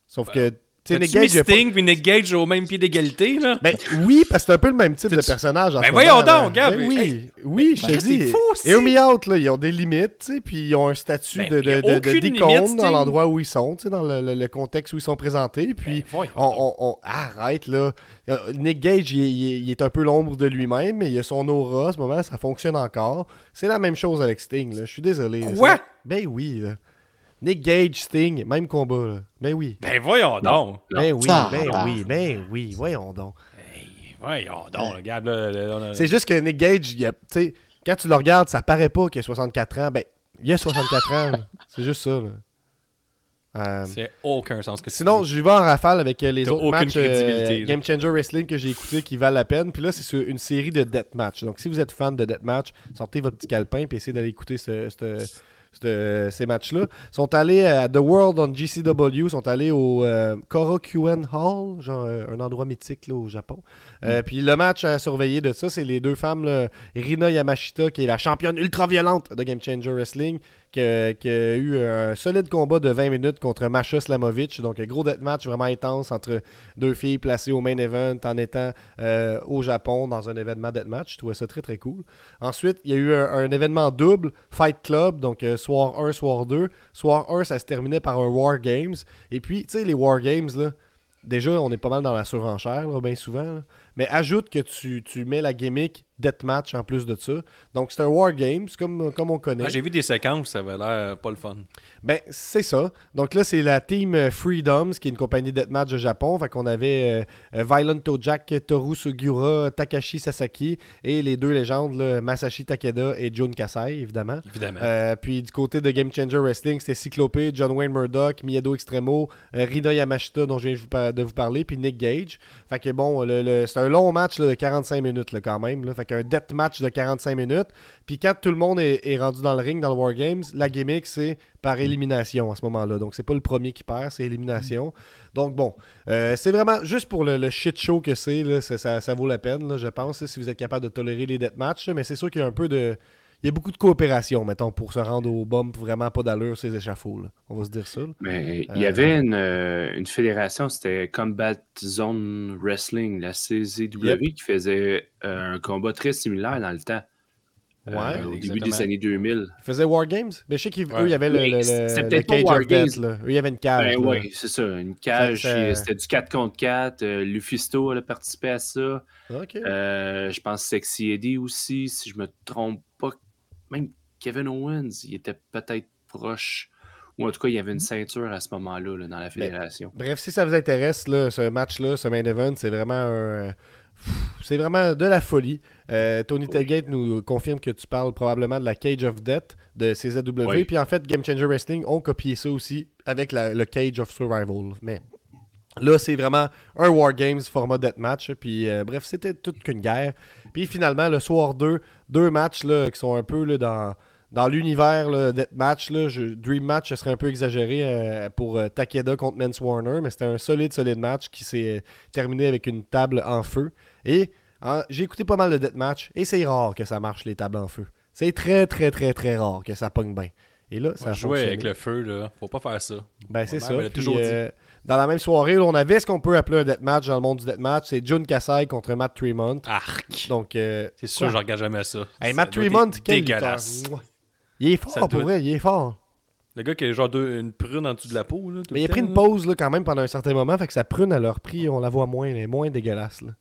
Sauf que, tu sais, Nick T'as-tu mis Gage. il a pas- Sting puis Nick Gage au même pied d'égalité, là? Ben oui, parce que c'est un peu le même type de personnage. en Ben voyons moment, donc, Gab, Ben oui, hey. oui, je te Ben, dis. Et au Me-Out, là, ils ont des limites, tu sais, puis ils ont un statut Ben, de, de, de, d'icône limite, dans l'endroit où ils sont, tu sais, dans le, le- le contexte où ils sont présentés. Puis Ben, on, donc. on- on- arrête, là. Euh, Nick Gage, il, est- il est- il est un peu l'ombre de lui-même, mais il a son aura, à ce moment, ça fonctionne encore. C'est la même chose avec Sting, là. Je suis désolé. Quoi? Ben oui, là. Nick Gage, Sting, même combat, là. Ben oui. Ben voyons donc! Ben oui, ben oui, ben oui, voyons donc. Hey, voyons donc, regarde, C'est juste que Nick Gage, quand tu le regardes, ça paraît pas qu'il a 64 ans. Ben, il a 64 ans. C'est juste ça. là. Euh, C'est aucun sens que sinon, je vais en rafale avec euh, les autres aucune matchs euh. Game Changer Wrestling que j'ai écoutés qui valent la peine. Puis là, c'est sur une série de deathmatch. Donc, si vous êtes fan de deathmatch, sortez votre petit calepin et essayez d'aller écouter ce- ce- ce- ces matchs-là. Sont allés à The World on GCW, sont allés au euh, Korokuen Hall, genre euh, un endroit mythique là, au Japon. Euh, Puis le match à surveiller de ça, c'est les deux femmes, là, Rina Yamashita, qui est la championne ultra-violente de Game Changer Wrestling, qui, a- eu un solide combat de 20 minutes contre Masha Slamovic. Donc, un gros deathmatch vraiment intense entre deux filles placées au main event en étant euh, au Japon dans un événement deathmatch. Je trouvais ça très, très cool. Ensuite, il y a eu un, événement double, Fight Club, donc euh, soir 1, soir 2. Soir 1, ça se terminait par un War Games. Et puis, tu sais, les War Games, déjà, on est pas mal dans la surenchère, bien souvent. Mais ajoute que tu mets la gimmick Deathmatch en plus de ça. Donc, c'est un War Games, comme, comme on connaît. Ah, J'ai vu des séquences, ça avait l'air pas le fun. Ben, c'est ça. Donc là, c'est la team euh, Freedoms, qui est une compagnie de match de Japon. Fait qu'on avait euh, euh, Violent Jack, Toru Sugiura, Takashi Sasaki et les deux légendes, là, Masashi Takeda et Jun Kasai, évidemment. Évidemment. Euh, puis du côté de Game Changer Wrestling, c'était Cyclopé, John Wayne Murdoch, Miyado Extremo, Rina Yamashita, dont je viens de vous, parler, puis Nick Gage. Fait que bon, le- le- c'est un long match là, de 45 minutes là, quand même. Là. Qu'un death match de 45 minutes. Puis quand tout le monde est, rendu dans le ring, dans le War Games, la gimmick, c'est par élimination à ce moment-là. Donc c'est pas le premier qui perd, c'est élimination. Donc bon, euh, c'est vraiment juste pour le, shit show que c'est, ça, vaut la peine, je pense, si vous êtes capable de tolérer les deathmatchs. là. Mais c'est sûr qu'il y a un peu de. Il y a beaucoup de coopération, mettons, pour se rendre au bump vraiment pas d'allure ces échafauds. là. On va se dire ça. là. Mais il y Euh, avait une, euh, une fédération, c'était Combat Zone Wrestling, la CZW, Yep. qui faisait euh, un combat très similaire dans le temps. euh, Ouais, au début des années 2000. Ils faisaient War Games? Mais je sais qu'eux, Ouais. il y avait le, le- c'était le- peut-être le pas Cage War Death. Games. Là. Eux, il y avait une cage. Ben oui, c'est ça, une cage. C'était du 4 contre 4. euh, Lufisto elle a participé à ça. Ok. Euh, je pense Sexy Eddie aussi, si je me trompe pas. Même Kevin Owens, il était peut-être proche. Ou en tout cas, il y avait une ceinture à ce moment-là là, dans la fédération. Bref, si ça vous intéresse, là, ce match-là, ce main event, c'est vraiment un. C'est vraiment de la folie. Euh, Tony Tailgate nous confirme que tu parles probablement de la Cage of Death de CZW. Oui. Puis en fait, Game Changer Wrestling ont copié ça aussi avec la- le Cage of Survival. Mais là, c'est vraiment un War Games format deathmatch. Puis euh, bref, c'était toute qu'une guerre. Puis finalement, le soir 2, deux matchs là, qui sont un peu là, dans, dans l'univers deathmatch. Là, je- Dream Match, ce serait un peu exagéré euh, pour euh, Takeda contre Mance Warner. Mais c'était un solide, solide match qui s'est euh, terminé avec une table en feu. Et hein, j'ai écouté pas mal de deathmatch. Et c'est rare que ça marche, les tables en feu. C'est très, très, très, très rare que ça pogne bien. Et là, ça Ça a jouer avec le feu, là. Faut pas faire ça. Ben, c'est ça. Puis, toujours dit. Dans la même soirée, on avait ce qu'on peut appeler un deathmatch dans le monde du deathmatch. C'est June Kasai contre Matt Tremont. Arc! Donc, euh, C'est sûr, je regarde jamais ça. hey, Ça Matt Tremont, quel dégueulasse. lutteur. Il est Ça fort, pour doit- vrai, il est fort. Le gars qui a genre deux- une prune en dessous de la peau. Là, tout Mais il a pris une pause là, quand même pendant un certain moment, fait que sa prune à leur prix, on la voit moins, elle est moins dégueulasse. Là.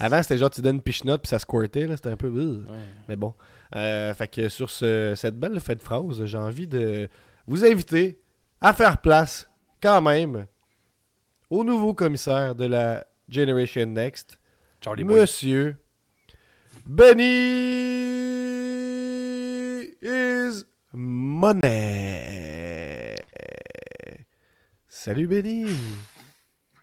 Avant, c'était genre tu donnes une pichenote puis ça squirtait, là, c'était un peu. Ouais. Mais bon. Euh, fait que sur ce- cette belle fête phrase, j'ai envie de vous inviter à faire place, quand même, au nouveau commissaire de la Generation Next, Charlie Boy. Monsieur Benny is money. Salut Benny.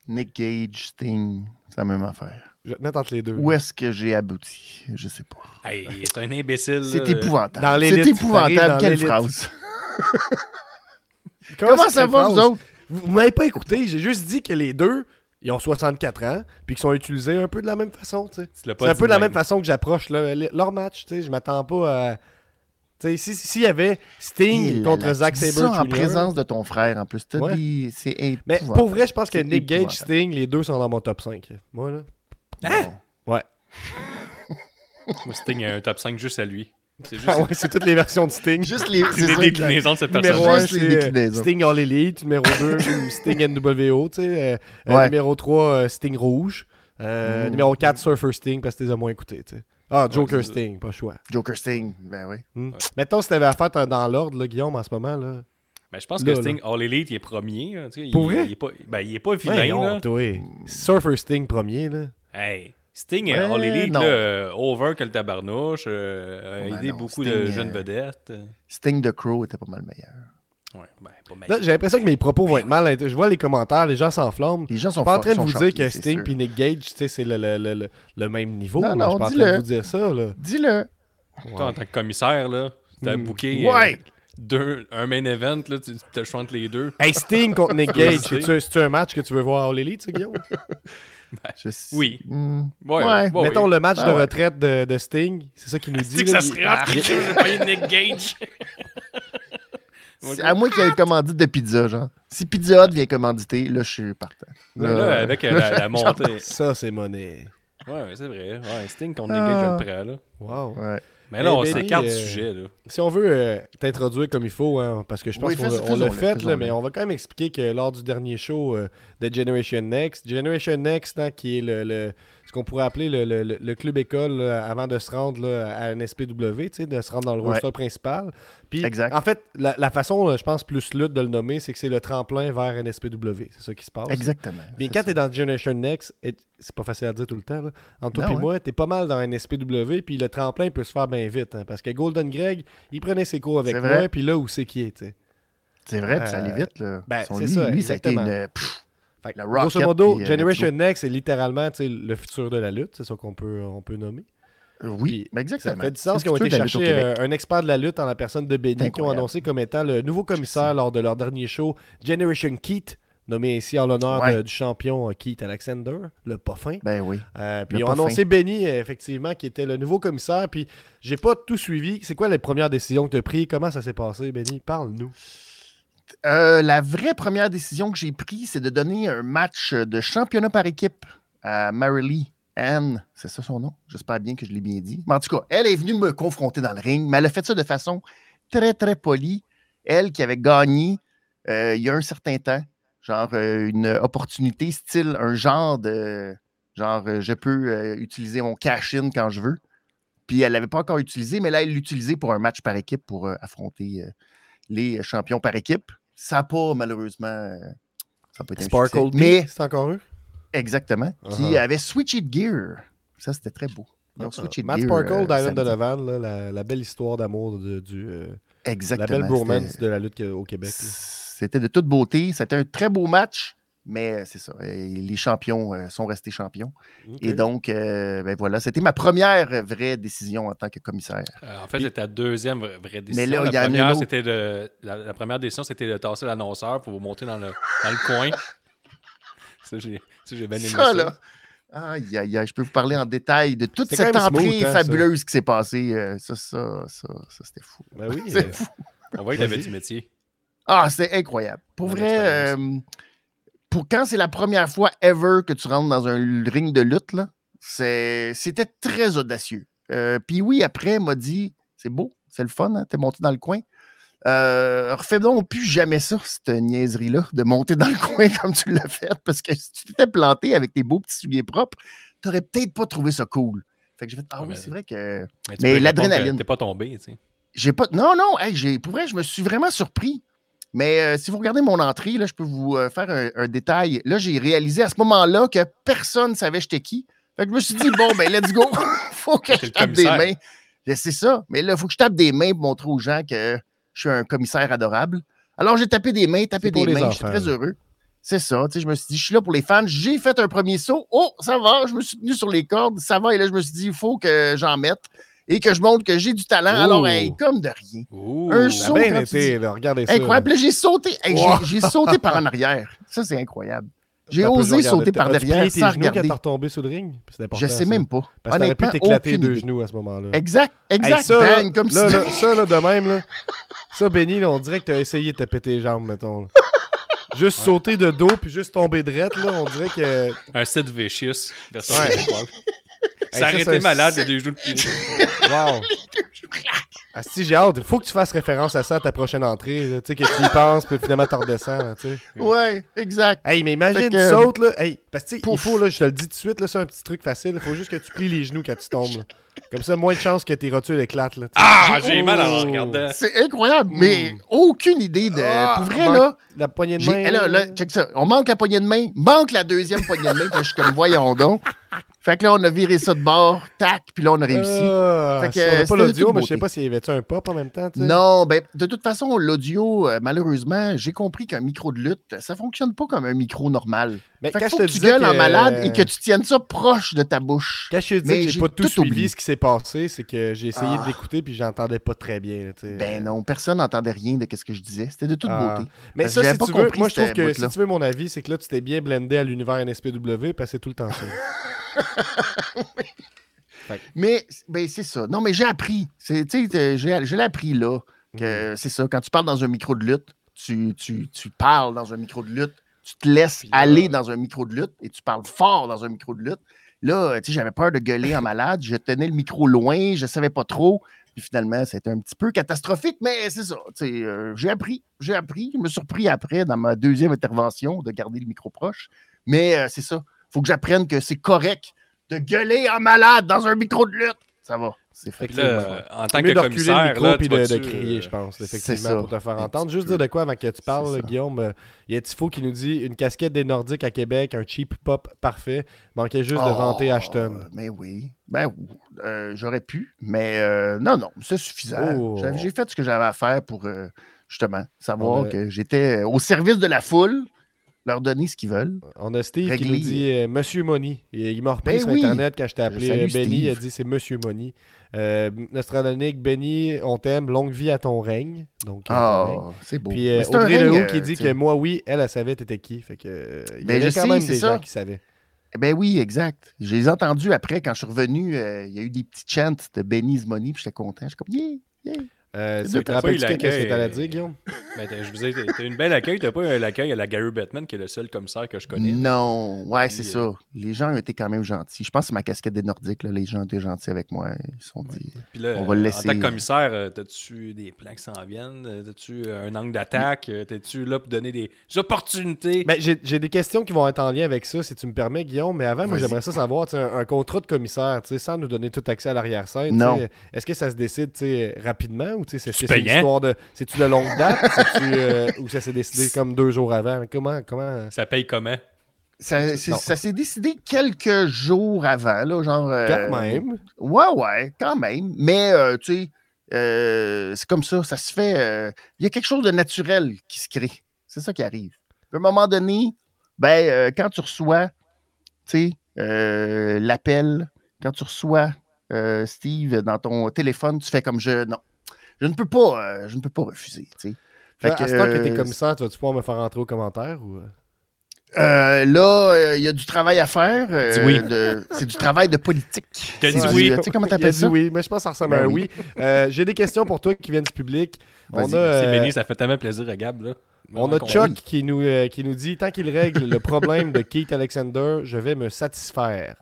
Nick Gage, Sting, c'est la même affaire. Je vais te mettre entre les deux. Où est-ce que j'ai abouti? Je sais pas. Hey, il est un imbécile. C'est là. épouvantable. dans C'est épouvantable. Quelle phrase. Comment ça cette va, vous autres? Vous, vous m'avez pas écouté, j'ai juste dit que les deux, ils ont 64 ans, puis qu'ils sont utilisés un peu de la même façon, C'est un peu de la même. façon que j'approche leur match, tu sais. Je m'attends pas à. Tu sais, si- s'il y avait Sting contre Zack Sabre en présence de ton frère, en plus. Ouais. c'est Mais pour vrai, je pense que Nick Gage. Sting, les deux sont dans mon top 5. Moi, là. Bon. Ouais. Moi, Sting a un top 5 juste à lui. C'est juste Ah ouais, c'est toutes les versions de Sting. Juste les, ça, déclinaisons de cette Numéro personne. 1, Juste les c'est euh, déclinaisons. Sting All Elite. Numéro 2, Sting NWO. Tu sais, euh, euh, Ouais. numéro 3, Sting Rouge. Euh, Mm. Numéro 4, Surfer Sting, parce que tu les as moins écoutés. tu sais. Ah, Joker Ouais. Sting, pas le choix. Joker Sting, ben oui. Hmm. Mettons, si t'avais à faire dans l'ordre, là, Guillaume, en ce moment. Là. Mais je pense Là, que Sting All Elite, il est premier. là, tu sais, Pour il, vrai? Il est pas, ben, il est pas vilain. Ouais, non, là. toi. Surfer Sting premier. Là. Hey, Sting Ouais, All Elite, non. là, euh, over que le tabarnouche, euh, a Ouais, aidé non, beaucoup Sting, de euh, jeunes vedettes. Sting the Crow était pas mal meilleur. Ouais, ben, pas mal. Là, j'ai l'impression que mes propos vont être mal. Je vois les commentaires, les gens s'enflamment. Les gens Je sont suis pas en train de vous dire que Sting et Nick Gage, tu sais, c'est le, le, le, le- le même niveau. Non, là. non, je suis pas en train de vous dire ça. Là. Dis-le. Ouais. Toi, en tant que commissaire, là, t'as Mm. booké euh, Ouais. deux, un main event, là, tu te chantes les deux. Hey, Sting contre Nick Gage, c'est-tu un match que tu veux voir à All Elite, ça, Je Oui. Hmm. Ouais, Ouais. ouais, Mettons oui. le match Ah de ouais. retraite de, de Sting, c'est ça qu'il nous dit. C'est que là, ça il- serait que Nick Gage. À moins qu'il y ait une commandite de pizza, genre. Si Pizza Hut vient commanditer, là, je suis partant. Là, là, avec euh, la, la montée. Ça, c'est monnaie. Ouais, ouais, c'est vrai. Ouais, Sting contre Nick Gage, je le prends, là. Wow. Ouais. Mais là, on s'écarte du sujet, là. Si on veut euh, t'introduire comme il faut, hein, parce que je pense Oui, qu'on l'a- fait, là, mais on va quand même expliquer que lors du dernier show euh, de Generation Next, Generation Next, hein, qui est le, qu'on pourrait appeler le, le- le- club école là, avant de se rendre là, à un SPW, tu sais, de se rendre dans le Ouais. roster principal. Puis, Exact. en fait, la, la façon, là, je pense, plus lutte de le nommer, c'est que c'est le tremplin vers un SPW. C'est ça qui se passe. Exactement. C'est quand ça. t'es dans Generation Next, c'est pas facile à dire tout le temps, entre toi et ouais. moi, t'es pas mal dans un SPW, puis le tremplin peut se faire bien vite. hein, parce que Golden Greg, il prenait ses cours avec moi, puis là où c'est qui est, tu. C'est vrai, puis ça Euh, allait vite, là. ben, Son- c'est lui, ça, lui, ça a été exactement. une. pff, Fait que, grosso modo, puis, euh, Generation Next, c'est littéralement le futur de la lutte, c'est ça qu'on peut, on peut nommer. oui, Puis, ben Ça exactement. fait du sens qu'ils ont été chercher euh, un expert de la lutte en la personne de Benny, qui ont annoncé comme étant le nouveau commissaire lors de leur dernier show, Generation Keith, nommé ici en l'honneur Ouais. du champion euh, Keith Alexander, le pas fin. Ben oui. Euh, puis ont annoncé Benny, euh, effectivement, qui était le nouveau commissaire. Puis j'ai pas tout suivi. C'est quoi les premières décisions que tu as prises? Comment ça s'est passé, Benny? Parle-nous. Euh, la vraie première décision que j'ai prise, c'est de donner un match de championnat par équipe à Marilee Anne. C'est ça son nom? J'espère bien que je l'ai bien dit. Mais en tout cas, elle est venue me confronter dans le ring, mais elle a fait ça de façon très, très polie. Elle qui avait gagné euh, il y a un certain temps, genre euh, une opportunité style un genre de genre je peux utiliser mon cash-in quand je veux. Puis elle l'avait pas encore utilisé, mais là, elle l'utilisait pour un match par équipe pour affronter les champions par équipe. Ça n'a pas, malheureusement, euh, ça un Sparkle mais c'est encore eux? exactement, qui Uh-huh. avait Switch It Gear. Ça, c'était très beau. Donc, Switch It Matt Gear, Sparkle, euh. Donovan, là, la, la belle histoire d'amour de, du, euh, Exactement. la belle bromance de la lutte au Québec. C'était de toute beauté. C'était un très beau match, mais euh, c'est ça. euh, Les champions euh, sont restés champions. Et donc, euh, ben voilà, c'était ma première vraie décision en tant que commissaire. Euh, en fait, c'était la deuxième vraie décision. là, il y en la, a une première, autre. c'était de, la, la première décision, c'était de tasser l'annonceur pour vous monter dans le, dans le coin. Ça, j'ai ça, j'ai bien aimé ça. Ça, là. Aïe, aïe, aïe, je peux vous parler en détail de toute C'est cette entrée smooth, hein, ça. fabuleuse qui s'est passée. euh, Ça, ça, ça, ça, c'était fou. Ben oui. C'est euh, fou. On voit qu'il avait du métier. Ah, c'est incroyable. Pour vrai, euh, pour quand c'est la première fois ever que tu rentres dans un ring de lutte, là, c'était très audacieux. Euh, Puis oui, après, il m'a dit c'est beau, C'est le fun, hein? T'es monté dans le coin. Euh, refais donc plus jamais ça, cette niaiserie-là, de monter dans le coin comme tu l'as fait, parce que si tu t'étais planté avec tes beaux petits souliers propres, t'aurais peut-être pas trouvé ça cool. Fait que j'ai fait, ah oui, c'est vrai que Mais, Mais l'adrénaline. T'es pas tombé, tu sais. j'ai pas. Non, non, hey, pour vrai, je me suis vraiment surpris. Mais euh, si vous regardez mon entrée, là, je peux vous euh, faire un, un détail. Là, j'ai réalisé à ce moment-là que personne ne savait j'étais qui. Fait que je me suis dit, bon, ben, let's go. faut que je tape des mains. C'est ça. Mais là, il faut que je tape des mains pour montrer aux gens que je suis un commissaire adorable. Alors, j'ai tapé des mains, tapé des mains. Je suis très heureux. C'est ça. tu sais, Je me suis dit, je suis là pour les fans. J'ai fait un premier saut. Oh, ça va. Je me suis tenu sur les cordes. Ça va. Et là, je me suis dit, il faut que j'en mette et que je montre que j'ai du talent. Alors, hey, comme de rien. Ouh. Un saut, bien tu été, dis- là, regardez ça. Incroyable. Là, j'ai sauté. Hey, j'ai- Wow. J'ai sauté par en arrière. Ça, c'est incroyable. J'ai osé sauter par derrière sans regarder. t'es retombé sur le ring? Je sais même pas. Parce que t'aurais pu t'éclater deux idée. genoux à ce moment-là. Exact, exact. Hey, ça, là, bang, comme là, si... là, ça, là, de même, là. Ça, Benny, là, on dirait que t'as essayé de te péter les jambes, mettons. là. Juste sauter de dos, puis juste tomber drette, là, on dirait que... Un Sid Vicious. Ça aurait été malade, il y a des genoux de pied. Wow! Ah, si, j'ai hâte. Faut que tu fasses référence à ça à ta prochaine entrée, là, Tu sais, que tu y penses, puis finalement, t'en redescends, là, tu sais. Ouais, exact. Hey, mais imagine, tu que- sautes, là. Hey, parce que, tu sais, il faut, là, je te le dis tout de suite, là, c'est un petit truc facile. Il faut juste que tu plies les genoux quand tu tombes, là. Comme ça, moins de chances que tes rotules éclatent, là. tu. Ah, j'ai mal en Oh. regardant. C'est incroyable, mais aucune idée de... Ah, pour vrai, là, La poignée de main. là, là. check ça. On manque la poignée de main, manque la deuxième poignée de main, puis je suis comme, voyons donc. Fait que là, on a viré ça de bord, tac, puis là, on a réussi. Ah, Fait que, on a c'était pas l'audio, mais je sais pas s'il y avait-tu un pop en même temps. Non, ben, de toute façon, l'audio, euh, malheureusement, j'ai compris qu'un micro de lutte, ça fonctionne pas comme un micro normal. Mais Fait quand que je te que tu gueules en malade et que tu tiennes ça proche de ta bouche. Quand je te dis Mais que j'ai pas tout, tout suivi oublié. ce qui s'est passé, c'est que j'ai essayé Ah. de l'écouter puis j'entendais pas très bien. Ben non, personne n'entendait rien de ce que je disais. C'était de toute Ah. beauté. Mais Parce ça, si pas tu veux, moi je trouve que si tu veux mon avis, c'est que là, tu t'es bien blendé à l'univers NSPW parce que c'est tout le temps ça. Mais ben, c'est ça. Non, mais j'ai appris. C'est- tu sais, euh, J'ai je l'ai appris là. que. C'est ça. Quand tu parles dans un micro de lutte, tu, tu, tu parles dans un micro de lutte, tu te laisses là- aller dans un micro de lutte et tu parles fort dans un micro de lutte. Là, tu sais, j'avais peur de gueuler en malade. Je tenais le micro loin, je savais pas trop. Puis finalement, c'était un petit peu catastrophique, mais c'est ça. tu sais, euh, j'ai appris, j'ai appris. Je me suis surpris après, dans ma deuxième intervention, de garder le micro proche. Mais euh, c'est ça. faut que j'apprenne que c'est correct de gueuler en malade dans un micro de lutte. Ça va. C'est là, en tant que le commissaire, micro là, puis tu de, de crier, euh, je pense, effectivement, pour te faire entendre. Juste dire de quoi avant que tu parles. Guillaume. euh, Il y a Tifo qui nous dit une casquette des Nordiques à Québec, un cheap pop parfait. Manquait juste de vanter Ashton. Mais oui. Ben, euh, j'aurais pu. Mais euh, non, non, c'est suffisant. Oh. J'ai fait ce que j'avais à faire pour euh, justement savoir que j'étais au service de la foule, leur donner ce qu'ils veulent. On a Steve qui nous dit euh, Monsieur Money. Et il m'a repris Ben sur oui. Internet quand je t'ai appelé euh, Benny. Il a dit c'est Monsieur Money. Euh, Nostradonic, Benny, on t'aime. Longue vie à ton règne. Donc. Ah, c'est beau. Puis euh, Audrey Lehoux qui dit que moi, oui, elle, elle savait t'étais qui. Fait que, y Ben, avait quand sais, même des ça. gens qui savaient. Ben oui, exact. Je les ai entendus après, quand je suis revenu, il y a eu des petits chants de Benny's Money, puis j'étais content. Je suis comme, yeah, yeah. Euh, C'est tu te il qu'est-ce que t'allais euh, dire, Guillaume? Ben, je vous ai, t'as une belle accueil. T'as pas eu l'accueil à la Gary Bettman, qui est le seul commissaire que je connais. Non, ouais, c'est Puis, ça. Les gens ont été quand même gentils. Je pense que c'est ma casquette des Nordiques, là, les gens étaient gentils avec moi. Ils se sont dit. Puis là, On va le en laisser, tant que euh, commissaire, euh, t'as-tu des plans qui s'en viennent? Euh, T'as-tu euh, un angle d'attaque? Euh, T'es-tu là pour donner des opportunités? Ben, j'ai des questions qui vont être en lien avec ça, si tu me permets, Guillaume. Mais avant, moi, j'aimerais ça savoir, un, un contrat de commissaire, tu sais, sans nous donner tout accès à l'arrière-scène. Non. Est-ce que ça se décide tu sais, rapidement ou tu sais, c'est une payant. histoire de. C'est-tu de longue date euh, ou ça s'est décidé comme deux jours avant? Comment. comment... Ça paye comment? Ça, c'est- Non. ça s'est décidé quelques jours avant, là, genre. euh, Quand même? Ouais, ouais, quand même. Mais, euh, tu sais, euh, c'est comme ça, ça se fait. euh, Il y a quelque chose de naturel qui se crée. C'est ça qui arrive. À un moment donné, ben, euh, quand tu reçois, tu sais, euh, l'appel, quand tu reçois euh, Steve dans ton téléphone, tu fais comme je. Non, je ne peux pas, euh, je ne peux pas refuser, tu. Fait à ce temps que t'es euh, commissaire, tu vas-tu pouvoir me faire rentrer aux commentaires ou... euh? là, euh, il y a du travail à faire. euh, Dis oui. C'est du travail de politique. C'est du- oui. Tu sais comment t'appelles ça? oui, mais je pense que ça ressemble à Ben un oui. oui. Euh, J'ai des questions pour toi qui viennent du public. On a, Vas-y. C'est euh, béni, ça fait tellement plaisir à Gab. Là. On a Chuck qui nous, euh, qui nous dit tant qu'il règle le problème de Keith Alexander, je vais me satisfaire.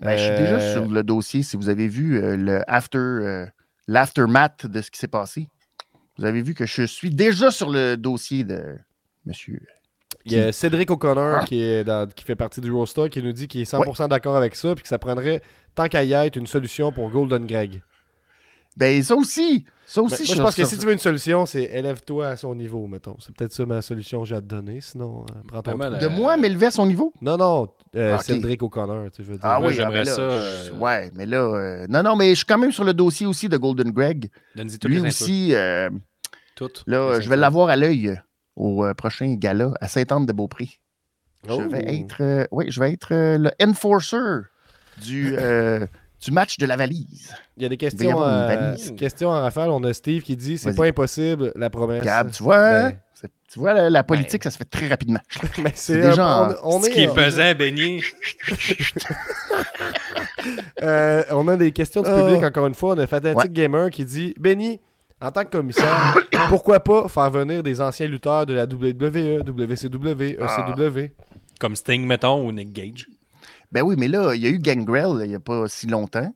Ben, Je suis déjà sur le dossier. Si vous avez vu euh, le after, euh, l'aftermath de ce qui s'est passé. Vous avez vu que je suis déjà sur le dossier de monsieur. Il y a Cédric O'Connor Ah. qui, est dans- qui fait partie du roster qui nous dit qu'il est 100% d'accord avec ça puis que ça prendrait, tant qu'à y être, une solution pour Golden Greg. Ben, ça aussi. Ça Mais aussi, moi, je pense que ça- si tu veux une solution, c'est élève-toi à son niveau, mettons. C'est peut-être ça ma solution que j'ai à te donner. Sinon, euh, prends ton Pas mal. De moi, m'élever à son niveau? Non, non, euh, Ah, ok. Cédric O'Connor, tu sais, je veux dire. Ah oui, ah, j'aimerais ben ça, je- euh, Ouais, mais là. euh, Non, non, mais je suis quand même sur le dossier aussi de Golden Greg. Lui aussi, euh, Toutes. là, je vais l'avoir à l'œil au euh, prochain gala à Sainte-Anne-de-Beaupré. Je Oh. vais être, euh, oui, je vais être euh, le enforcer du, euh, du match de la valise. Il y a des Il va y questions, à... valise. questions en rafale. On a Steve qui dit c'est pas impossible, la promesse. Gab, tu vois, hein? Ben, C'est- tu vois la, la politique, ça se fait très rapidement. mais c'est déjà on, on Ce qui est, est pesant, Benny. euh, on a des questions du Oh. public, encore une fois. On a Fanatic Ouais. Gamer qui dit Benny, en tant que commissaire, pourquoi pas faire venir des anciens lutteurs de la WWE, WCW, Ah. ECW Comme Sting, mettons, ou Nick Gage. Ben oui, mais là, il y a eu Gangrel là, il n'y a pas si longtemps.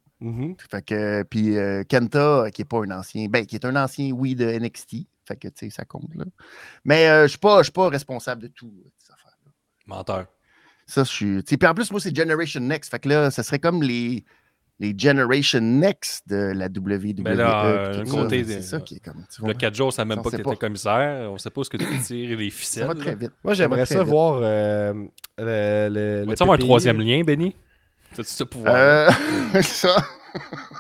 Fait que, puis euh, Kenta, qui n'est pas un ancien, ben, qui est un ancien, oui, de NXT. Fait que, tu sais, ça compte, là. Mais euh, je ne suis pas, pas responsable de tout, euh, ces affaires-là. Menteur. Ça, je suis. Puis en plus, moi, c'est Generation Next. Fait que là, ça serait comme les, les Generation Next de la WWE. Mais là, euh, le tout ça. côté c'est des- ça qui est comme. tu vois, Le 4 jours, ça ne même pas que tu étais commissaire. On sait pas ce que tu tires les ça ficelles. va très là. vite. Moi, j'aimerais ça voir euh, le, le, Vas-tu avoir un troisième lien, Benny? T'as-tu ce pouvoir? Euh, ça.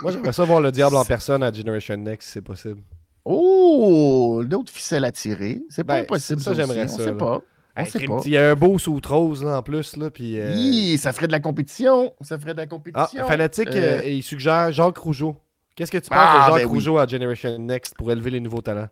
Moi, j'aimerais ça voir le diable en personne à Generation Next, si c'est possible. Oh, d'autres ficelles à tirer. C'est pas Ben, impossible. ça, Ça, j'aimerais ça, On sait là. pas. On Hey, sait crime, pas. Il y a un beau sous rose là, en plus, là, puis... euh, Hi, ça ferait de la compétition. Ça ferait de la Ah, compétition. Fanatique, Euh, euh, il suggère Jacques Rougeau. Qu'est-ce que tu penses Ah, de Jacques ben oui. Rougeau à Generation Next pour élever les nouveaux talents?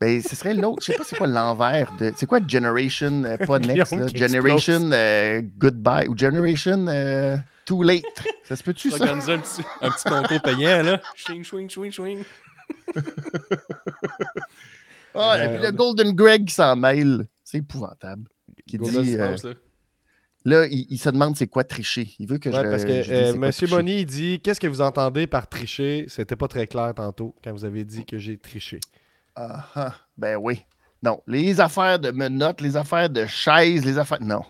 Ben, ce serait l'autre. Je sais pas c'est quoi l'envers de. C'est quoi Generation, euh, pas Next, là, Generation euh, Goodbye ou Generation euh, Too Late? Ça se peut-tu, ça? Organiser un petit, un petit concours payant, là. Swing, swing, swing, swing. Ah, et puis le Golden Greg qui s'en mêle. C'est épouvantable. Qui dit, euh, là? là, il, il se demande c'est quoi tricher. Il veut que Ouais, je. parce que je euh, Monsieur tricher. Money il dit Qu'est-ce que vous entendez par tricher? C'était pas très clair tantôt quand vous avez dit que j'ai triché. Ah, ah, ben oui. Non, les affaires de menottes, les affaires de chaises, les affaires. Non.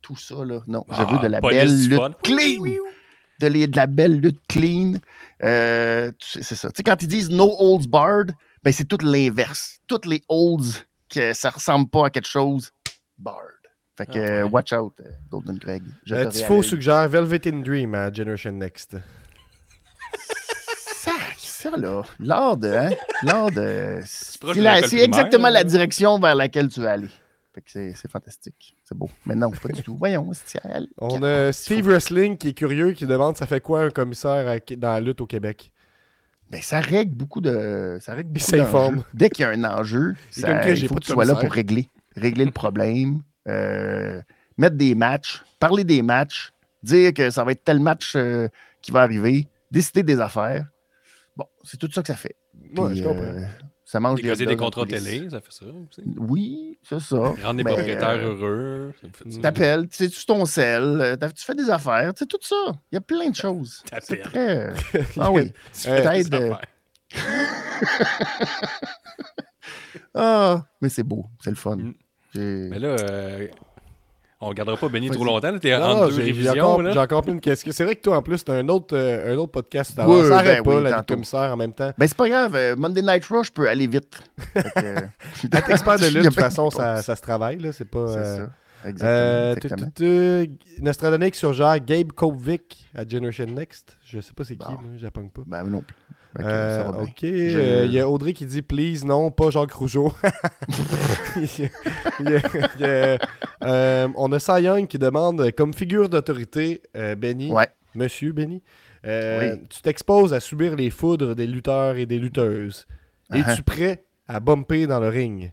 Tout ça, là. Non. Je Ah, veux de la police belle lutte fun. clean. De, les- de la belle lutte clean. Euh, c'est ça. Tu sais, quand ils disent no holds barred, ben c'est tout l'inverse. Toutes les holds que ça ressemble pas à quelque chose, barred. Fait que, Ah, ouais. watch out, euh, Golden Greg. Euh, Tifo suggère Velvet in Dream à Generation Next. Ça, ça, là, l'art de. Hein? L'art de. C'est exactement la direction vers laquelle tu vas aller. Fait que c'est c'est fantastique. C'est beau. Mais non, pas du tout. Voyons. On a Steve Wrestling qui est curieux, qui demande ça fait quoi un commissaire à- dans la lutte au Québec? Ben, ça règle beaucoup de. Ça règle beaucoup. Dès qu'il y a un enjeu, ça- il faut que tu sois là pour régler. Régler le problème. euh, mettre des matchs. Parler des matchs. Dire que ça va être tel match euh, qui va arriver. Décider des affaires. Bon, c'est tout ça que ça fait. Ouais, Puis, je comprends. euh, ça mange des des contrats télé, ça fait ça aussi. Oui, c'est ça. Rendre les Mais, propriétaires euh, heureux. Ça. T'appelles, tu sais, tu ton sel, euh, tu fais des affaires, c'est tout ça. Il y a plein de choses. C'est T'appelles. très. euh, Ah oui. Tu des Peut-être. Ah, mais c'est beau, c'est le fun. Mm. Mais là, euh, on ne gardera pas Benny trop longtemps. T'es en deux révisions. j'ai encore plein de questions. C'est vrai que toi, en plus, t'as un autre, euh, un autre podcast. Ouais, ça ben pas, oui, la vie commissaire en même temps. Ben, c'est pas grave, euh, Monday Night Raw, je peux aller vite. Que, euh, Être expert de lutte, de toute façon, ça, ça se travaille. C'est pas. Euh, ça. Exactement. euh, Nostradonic surgère Gabe Kovic à Generation Next. Je sais pas c'est qui, Bon. je pogne pas. Ben, non plus. Que, Euh, ok, euh, il y a Audrey qui dit please non, pas Jacques Rougeau. Euh, on a Cy Young qui demande comme figure d'autorité, euh, Benny, Ouais. Monsieur Benny, Oui. tu t'exposes à subir les foudres des lutteurs et des lutteuses. Uh-huh. Es-tu prêt à bumper dans le ring?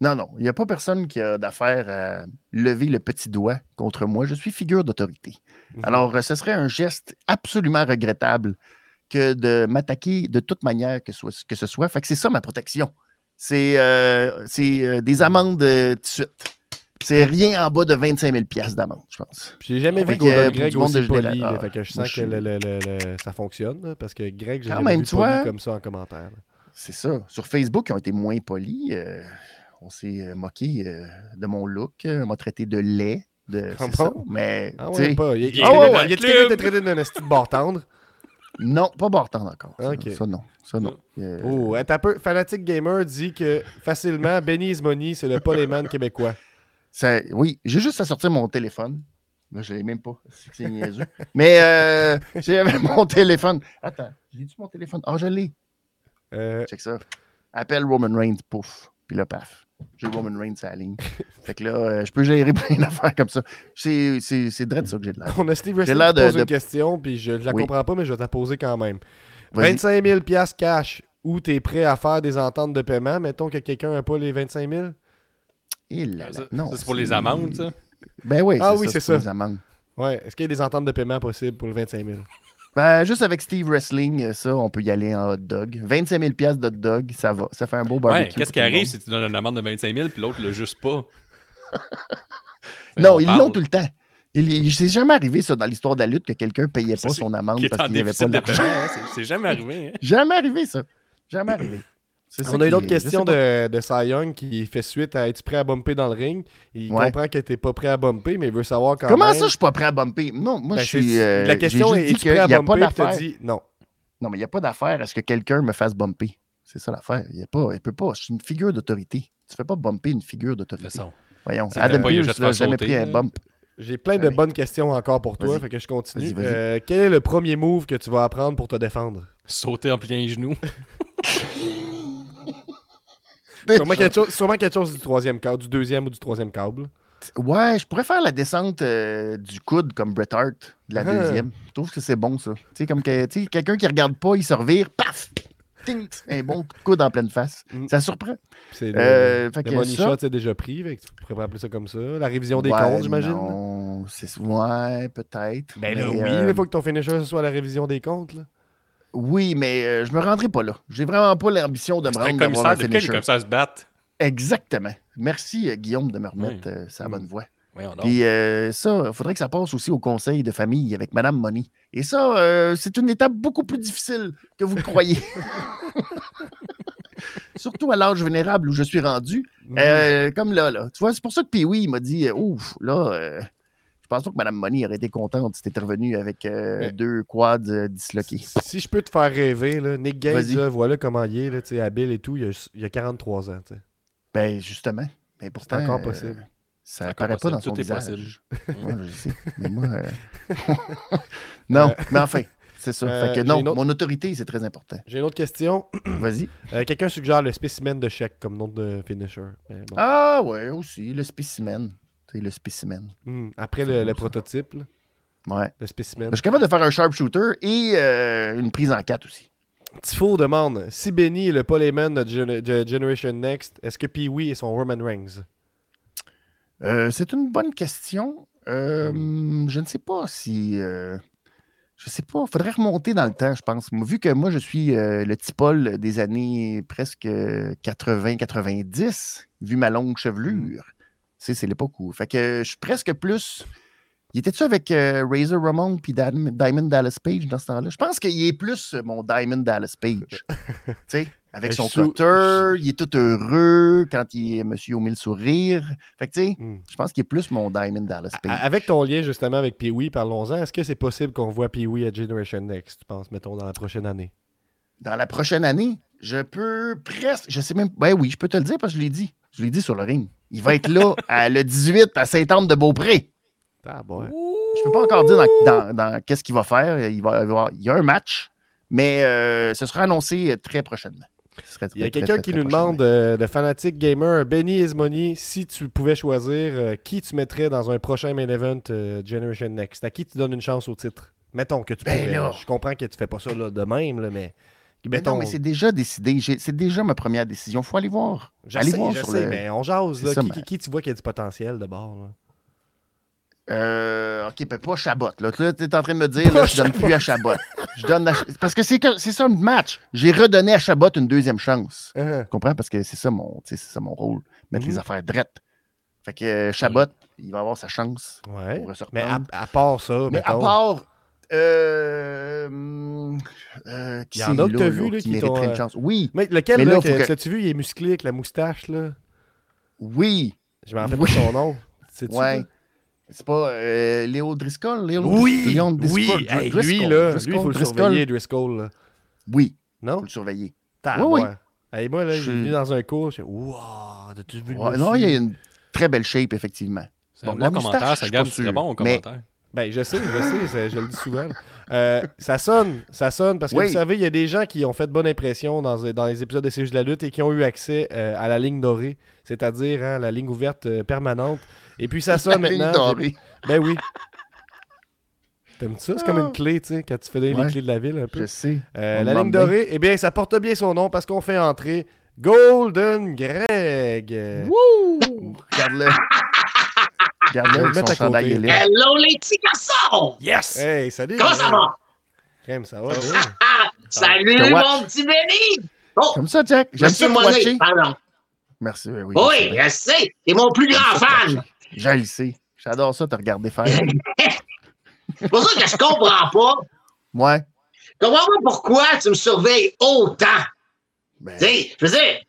Non, non, il n'y a pas personne qui a d'affaire à lever le petit doigt contre moi. Je suis figure d'autorité. Mhm. Alors, ce serait un geste absolument regrettable que de m'attaquer de toute manière que, soit- que ce soit. Fait que c'est ça ma protection. C'est euh, euh, des amendes euh, tout de suite. C'est rien en bas de 25 000 piastres d'amende, je pense. J'ai jamais vu que, Golden Greg aussi de poli. Ah, fait que je sens je que suis- le- le- le- le- ça fonctionne. parce que Greg, j'ai jamais même, vu vois. comme ça en commentaire. C'est ça. Sur Facebook, ils ont été moins polis. euh, on s'est moqué euh, de mon look. On m'a traité de lait. De, Ah ça. Mais, Ah ouais, pas. Il, il est ah ouais, ouais, il y a traité d'un esti de barre tendre. Non, pas Barton encore. Ça, Ok. ça, non. Ça, non. Euh, Oh, attends un peu. Fanatic Gamer dit que facilement, Benny is Money, c'est le Polyman québécois. ça- oui, j'ai juste à sortir mon téléphone. Là, je l'ai même pas. C'est niaiseux. Mais euh, j'avais mon téléphone. Attends, j'ai-tu mon téléphone? Ah, je l'ai. Euh, Check ça. Appelle Roman Reigns, pouf. Puis là, paf. J'ai Roman Reigns à la ligne. Fait que là, euh, je peux gérer plein d'affaires comme ça. C'est c'est- c'est vrai de ça que j'ai de l'air. on a Steve Wrestling qui pose de- une question, puis je ne la Oui. comprends pas, mais je vais te la poser quand même. Vas-y. 25 000 piastres cash, ou tu es prêt à faire des ententes de paiement, mettons que quelqu'un n'a pas les 25 000? Et là, là, Ça, non, c'est pour les amendes, ça? Ben oui, Ah oui, c'est ça. pour les amendes. Ouais. Est-ce qu'il y a des ententes de paiement possibles pour le 25 000? Ben, juste avec Steve Wrestling, euh, ça, on peut y aller en hot dog. 25 000 piastres d'hot dog, ça va. Ça fait un beau barbecue. Ouais, qu'est-ce qui le arrive si tu donnes une amende de 25 000 puis l'autre l'a juste pas? Non, On ils l'ont tout le temps. Il, s'est jamais arrivé, ça, dans l'histoire de la lutte, que quelqu'un payait pas c'est- son amende parce qu'il n'y avait pas de paiement, hein, c'est- c'est jamais arrivé. hein. Jamais arrivé, ça. Jamais arrivé. C'est On a une autre est- question de, de Cy Young qui fait suite à être prêt à bumper dans le ring? Il Ouais. comprend que tu pas prêt à bumper, mais il veut savoir quand Comment même. ça, je suis pas prêt à bumper? Non, moi, Ben, je suis. c'est- euh, la question est dit es-tu prêt à y a pas bumper? Dit non. Non, mais il n'y a pas d'affaire à ce que quelqu'un me fasse bumper. C'est ça l'affaire. Il y a pas, il peut pas. Je suis une figure d'autorité. Tu fais pas bumper une figure De toute d'autorité. façon. Voyons. C'est Adam juste n'a jamais sauter, pris un bump. J'ai plein de bonnes questions encore pour toi, fait que je continue. Vas-y, vas-y. Euh, quel est le premier move que tu vas apprendre pour te défendre? Sauter en plein genou. Sûrement quelque, chose, sûrement quelque chose du troisième câble, du deuxième ou du troisième câble. Ouais, je pourrais faire la descente euh, du coude comme Bret Hart de la Ah. deuxième. Je trouve que c'est bon, ça. Tu sais, comme que, quelqu'un qui regarde pas, il se revire, paf! Ting! Un bon coup de coude en pleine face. Mm. Ça surprend. C'est le, Euh, le money ça- shot, c'est déjà pris, fait tu pourrais appeler ça comme ça. La révision des Ouais, comptes, j'imagine? Non, c'est ouais, peut-être. Ben là, mais, oui, euh, il faut que ton finisher ce soit la révision des comptes. Là. Oui, mais euh, je me rendrai pas là. J'ai vraiment pas l'ambition de me rendre commissaire un de quel ça se battre? Exactement. Merci, euh, Guillaume, de me remettre Oui. euh, sa bonne voix. Donc. Puis euh, ça, il faudrait que ça passe aussi au conseil de famille avec Madame Money. Et ça, euh, c'est une étape beaucoup plus difficile que vous le croyez. Surtout à l'âge vénérable où je suis rendu. Comme là, là. Tu vois, c'est pour ça que Pee-Wee il m'a dit Ouf, là, euh, pense pas que Mme Money aurait été contente si t'étais revenu avec euh, Mais- deux quads euh, disloqués? Si je peux te faire rêver, là, Nick là, voilà comment il est, là, habile et tout, il a, il a 43 ans. Ben, justement. Mais pourtant, encore euh, possible. ça C'est encore apparaît pas dans possible, son visage. Ouais, je sais. Mais moi. euh, non, mais enfin, c'est ça. Euh, fait que j'ai non, autre- mon autorité, c'est très important. J'ai une autre question. Vas-y. Euh, Quelqu'un suggère le spécimen de chèque comme nom de finisher. Bon. Ah, ouais, aussi, le spécimen. C'est le spécimen. Hmm, Après le, prototype, là, Ouais. le spécimen. Je suis capable de faire un sharpshooter et euh, une prise en quatre aussi. Tifo demande si Benny est le Polyman de, Gen- de Generation Next, est-ce que Pee-Wee est son Roman Reigns? Euh, c'est une bonne question. Euh, Hmm. Je ne sais pas si. je sais pas. Il faudrait remonter dans le temps, je pense. Vu que moi, je suis le petit Paul des années presque 80-90, vu ma longue chevelure. C'est l'époque où. Fait que je suis presque plus. Il était-tu avec euh, Razor Ramon puis Diamond Dallas Page dans ce temps-là? Je pense qu'il est plus euh, mon Diamond Dallas Page. tu sais, avec son cutter, il est tout heureux quand il est monsieur au mille sourires. Fait que tu sais, Hmm. je pense qu'il est plus mon Diamond Dallas Page. Avec ton lien justement avec Pee-Wee, parlons-en. Est-ce que c'est possible qu'on voit Pee-Wee à Generation Next, tu penses, mettons, dans la prochaine année? Dans la prochaine année, je peux presque. Je sais même. Ben oui, je peux te le dire parce que je l'ai dit. Je l'ai dit sur le ring. Il va être là à le 18 à Saint-Anne-de-Beaupré. Ah, bon. Je peux pas encore dire dans, dans- dans qu'est-ce qu'il va faire. Il, va, avoir- il y a un match, mais euh, ce sera annoncé très prochainement. Il y a quelqu'un qui très nous demande euh, de Fanatic Gamer, Benny Ismoney, si tu pouvais choisir euh, qui tu mettrais dans un prochain main event Generation Next, à qui tu donnes une chance au titre? Mettons que tu Ben là. Je comprends que tu fais pas ça là, de même, là, mais. Mais non, mais c'est déjà décidé. C'est déjà ma première décision. Il faut aller voir. je allez sais, voir je sur sais, le- mais on jase. C'est Là, ça, qui, qui- qui tu vois qui a du potentiel de bord? Euh, ok, ben pas Chabot. Là, Là, tu es en train de me dire, là, je donne plus à Chabot. Je donne à- Parce que c'est ça le match. J'ai redonné à Chabot une deuxième chance. Hein? Tu comprends? Parce que c'est ça mon, ça mon rôle. Mettre les affaires drettes. Fait que euh, Chabot, il va avoir sa chance. Ouais. pour Mais à, part ça, Mais à part. Euh, hum, euh, qui Il y en c'est, a que t'as vu, là, qui qui mériterait une euh, chance? Oui, Mais lequel, Mais là, là, que, faut que- l'as-tu vu, il est musclé avec la moustache, là? oui. Je m'en rappelle Oui. pas son nom. C'est-tu, Ouais. C'est pas euh, Léo Driscoll? Léo Oui, Léon oui, Driscoll, hey, Driscoll, lui, là, Driscoll, lui, il faut le Driscoll. surveiller, Driscoll, là. Oui, Non? faut le surveiller. T'as Oui, oui. Hey, moi, là, Je- j'ai venu dans un cours, j'ai Wow, t'as-tu vu le Ouais, monsieur? non, il y a une très belle shape, effectivement. C'est Bon, un bon commentaire, je ça suis pas très bon au commentaire. Ben, je sais, je sais, je le dis souvent. Euh, ça sonne, ça sonne, parce que Oui. vous savez, il y a des gens qui ont fait bonne impression dans, dans les épisodes de juste de la lutte et qui ont eu accès euh, à la ligne dorée, c'est-à-dire hein, la ligne ouverte euh, permanente. Et puis ça sonne La ligne maintenant. dorée. Ben oui. T'aimes ça? C'est comme Ah. une clé, tu sais, quand tu fais les clés de la ville un peu. Je sais. La ligne dorée, eh bien, ça porte bien son nom parce qu'on fait entrer Golden Greg. Wouh! Regarde-le. Je vais Regarde-le le avec mettre son à chandail côté. élite. Hello les petits garçons! Yes! Hey, salut! Comment ça va? Crème, ça va bien? Salut mon petit Benny! Oh, Comme ça, Jack. J'aime ça te pardon. Merci, oui. Oui, Oui, je sais, t'es mon plus grand fan. Je le sais. J'adore ça, te regarder faire. C'est pour ça que je comprends pas. Ouais. Je comprends pas pourquoi tu me surveilles autant. Ben, Tu sais, je veux dire,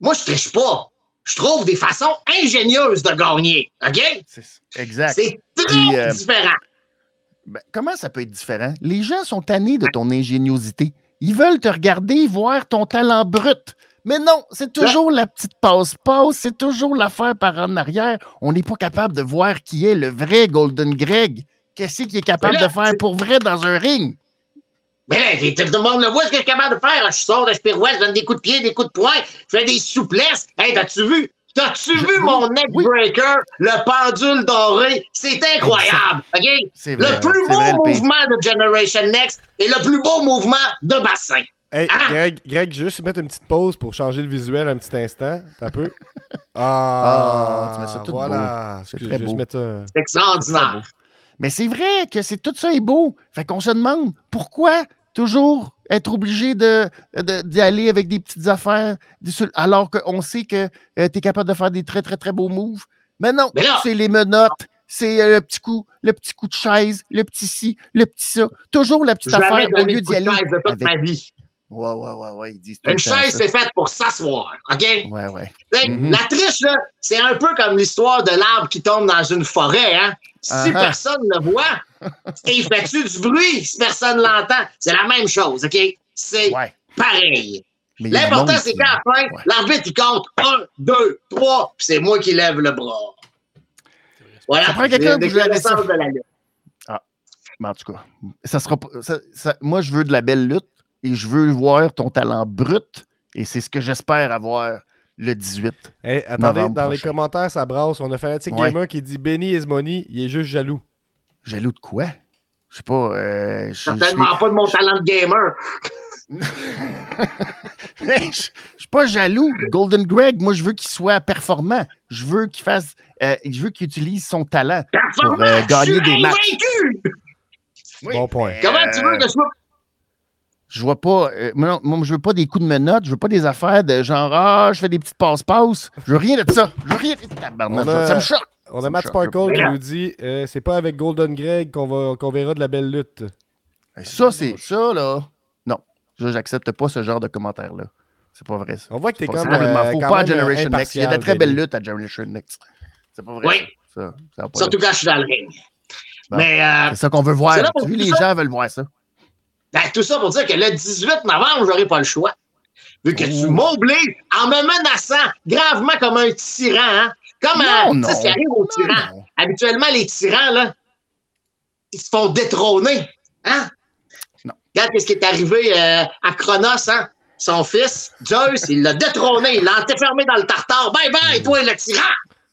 moi, je triche pas. Je trouve des façons ingénieuses de gagner. OK? c'est exact. C'est très euh, différent. Ben, comment ça peut être différent? Les gens sont tannés de ton ingéniosité. Ils veulent te regarder, voir ton talent brut. Mais non, c'est toujours la petite passe-passe, c'est toujours l'affaire par en arrière. On n'est pas capable de voir qui est le vrai Golden Greg. Qu'est-ce qu'il est capable là, de faire pour vrai dans un ring? Mais là, tout le monde le voit ce que je suis capable de faire. Je sors de spirouette, je donne des coups de pied, des coups de poing, je fais des souplesses. Hey, t'as-tu vu? T'as-tu Je- vu mon neck oui. breaker, le pendule doré? C'est incroyable, OK? C'est vrai. Le plus beau vrai, le pire. mouvement de Generation Next et le plus beau mouvement de bassin. Hey, Ah! Greg, Greg, je vais juste mettre une petite pause pour changer le visuel un petit instant. T'as un peu? Ah, Ah, tu mets ça tout voilà. beau. C'est très je vais juste beau. C'est extraordinaire. Mais c'est vrai que c'est tout ça est beau. Fait qu'on se demande pourquoi toujours être obligé de, de- d'y aller avec des petites affaires alors qu'on sait que tu es capable de faire des très, très, très beaux moves. Mais non, c'est les menottes, c'est euh, le petit coup, le petit coup de chaise, le petit ci, le petit ça. Toujours la petite Je affaire au lieu d'y aller. de toute avec- ma vie. Ouais, ouais, ouais, ouais, ils disent tout Une chaise, c'est faite pour s'asseoir, OK? Ouais, ouais. Mhm. La triche, c'est un peu comme l'histoire de l'arbre qui tombe dans une forêt. Hein? Si Ah-ha. personne ne le voit, et il fait-tu du bruit si personne l'entend? C'est la même chose, OK? C'est Ouais. pareil. L'important, c'est qu'à la fin, Ouais. l'arbitre, il compte 1, 2, 3, puis c'est moi qui lève le bras. Voilà. Ça prend quelqu'un de la lutte. Mais en tout cas, ça sera pas- ça- ça- moi, je veux de la belle lutte et je veux voir ton talent brut. Et c'est ce que j'espère avoir le 18. Hey, attendez, Novembre dans les commentaires, ça brasse. On a Fanatic Ouais. Gamer qui dit Benny is money, il est juste jaloux. Jaloux de quoi? Je sais pas. euh, je- je Certainement pas de mon talent de gamer. Je je suis pas jaloux. Golden Greg, moi, je veux qu'il soit performant. Je veux qu'il fasse. euh, je veux qu'il utilise son talent. Performant, euh, je gagner suis des matchs. Bon point. Comment tu veux que je sois Je vois pas. euh, moi, non, moi, je veux pas des coups de menottes. Je veux pas des affaires de genre, ah, je fais des petites passe-passe. Je veux rien de ça. Je veux rien de Tabarnak, a- Ça me choque. On a Matt. Sparkle qui nous dit euh, c'est pas avec Golden Greg qu'on va qu'on verra de la belle lutte. Ça, c'est ça, là. Non, j'accepte pas ce genre de commentaire-là. C'est pas vrai, ça. On voit que t'es comme. euh, faux. quand Pas à même, Generation Next. Il y a de très belles luttes à Generation Next. C'est pas vrai. Oui. Ça, ça, ça a pas Surtout quand je suis dans le ring. Bon. Mais euh, C'est ça qu'on veut voir. Tu vois, les ça? gens veulent voir ça. Ben, tout ça pour dire que le 18 novembre, j'aurai pas le choix. Vu que tu Oh. m'obliges en me menaçant gravement comme un tyran, hein? Comme Non, un, non. tu sais, ce qui arrive aux tyrans. non. Habituellement, les tyrans, là, ils se font détrôner. Hein? Non. Regarde ce qui est arrivé euh, à Chronos, hein? Son fils, Zeus, il l'a détrôné, il l'a enfermé dans le tartare. Bye bye, toi, le tyran!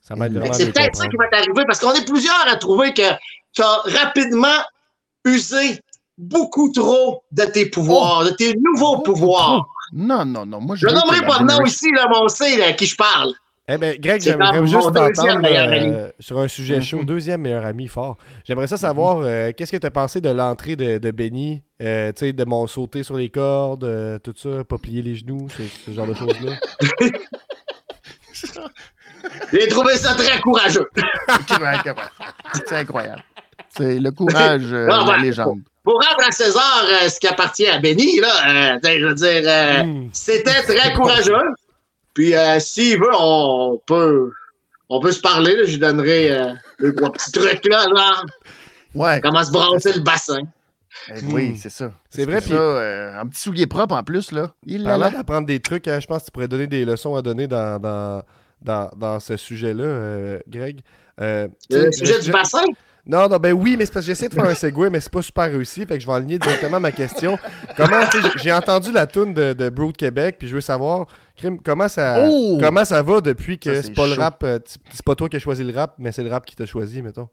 Ça C'est peut-être ça qui va t'arriver parce qu'on est plusieurs à trouver que tu as rapidement usé beaucoup trop de tes pouvoirs, de tes nouveaux pouvoirs. Non, non, non. Moi, je que nommerai pas de nom ici, là, sait à qui je parle. Eh bien, Greg, j'aimerais juste t'entendre euh, sur un sujet chaud, Mhm. deuxième meilleur ami fort. J'aimerais ça savoir, euh, qu'est-ce que tu as pensé de l'entrée de, de Benny, euh, tu sais, de mon sauter sur les cordes, euh, tout ça, pas plier les genoux, ce, ce genre de choses-là? J'ai trouvé ça très courageux. C'est incroyable. C'est le courage euh, la légende. Pour rendre à César euh, ce qui appartient à Benny, là, euh, je veux dire, euh, Hmm. c'était très courageux. Puis euh, s'il veut, on peut, on peut se parler. là. Je lui donnerai euh, deux, trois petits trucs là, genre Ouais. comment se brasser le bassin. Eh Oui, Hmm. c'est ça. C'est vrai, ça, puis- euh, un petit soulier propre en plus, là. Il l'a Parlant là. d'apprendre des trucs, hein, je pense que tu pourrais donner des leçons à donner dans, dans, dans, dans ce sujet-là, euh, Greg. Euh, Le sujet je- du bassin? Non, non, ben oui, mais c'est parce que j'essaie de faire un segue, mais c'est pas super réussi. Fait que je vais aligner directement ma question. Comment, tu sais, j'ai- entendu la toune de, de Brood Québec, puis je veux savoir, comment ça, Oh! comment ça va depuis que c'est pas le rap, euh, c'est pas toi qui as choisi le rap, mais c'est le rap qui t'a choisi, mettons.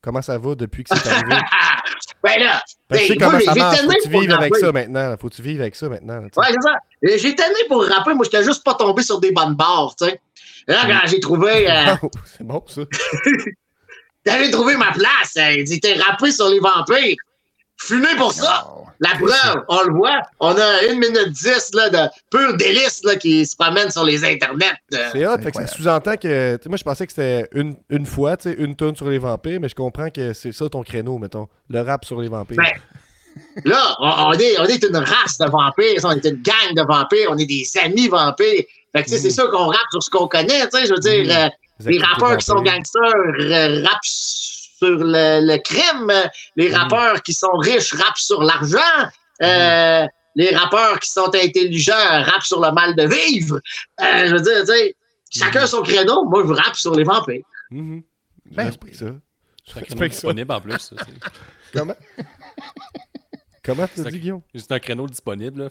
Comment ça va depuis que c'est arrivé? ben là, que je sais ben, comment moi, ça marche. Faut que tu vives avec ça maintenant. Faut que tu vives avec ça maintenant. là. Ouais, c'est ça. Et J'ai tanné pour rapper. Moi, j'étais juste pas tombé sur des bonnes barres, tu sais. Là, quand j'ai trouvé, euh, c'est bon, ça. j'ai trouvé ma place, euh, il dit, t'es rappé sur les vampires. Fumé pour ça. Oh. La preuve, on le voit, on a une minute dix là, de pur délice là, qui se promène sur les internets. euh. C'est hot, fait que ça sous-entend que. Moi, je pensais que c'était une, une fois, tu sais, une tonne sur les vampires, mais je comprends que c'est ça ton créneau, mettons. Le rap sur les vampires. Ben, Là, on, on est, on est une race de vampires, on est une gang de vampires, on est des amis vampires. Fait que, tu sais, c'est sûr qu'on rappe sur ce qu'on connaît, tu sais, je veux dire, euh, les rappeurs qui sont gangsters euh, rappent sur le, le crime, les Mhm. rappeurs qui sont riches rappent sur l'argent, euh, les rappeurs qui sont intelligents rappent sur le mal de vivre. Euh, je veux dire, tu sais, chacun son créneau, moi je rappe sur les vampires. Mhm. Ben, ça. C'est un J'explique créneau ça. disponible en plus. ça, Comment? Comment tu dis, Guillaume? C'est un créneau disponible. Là,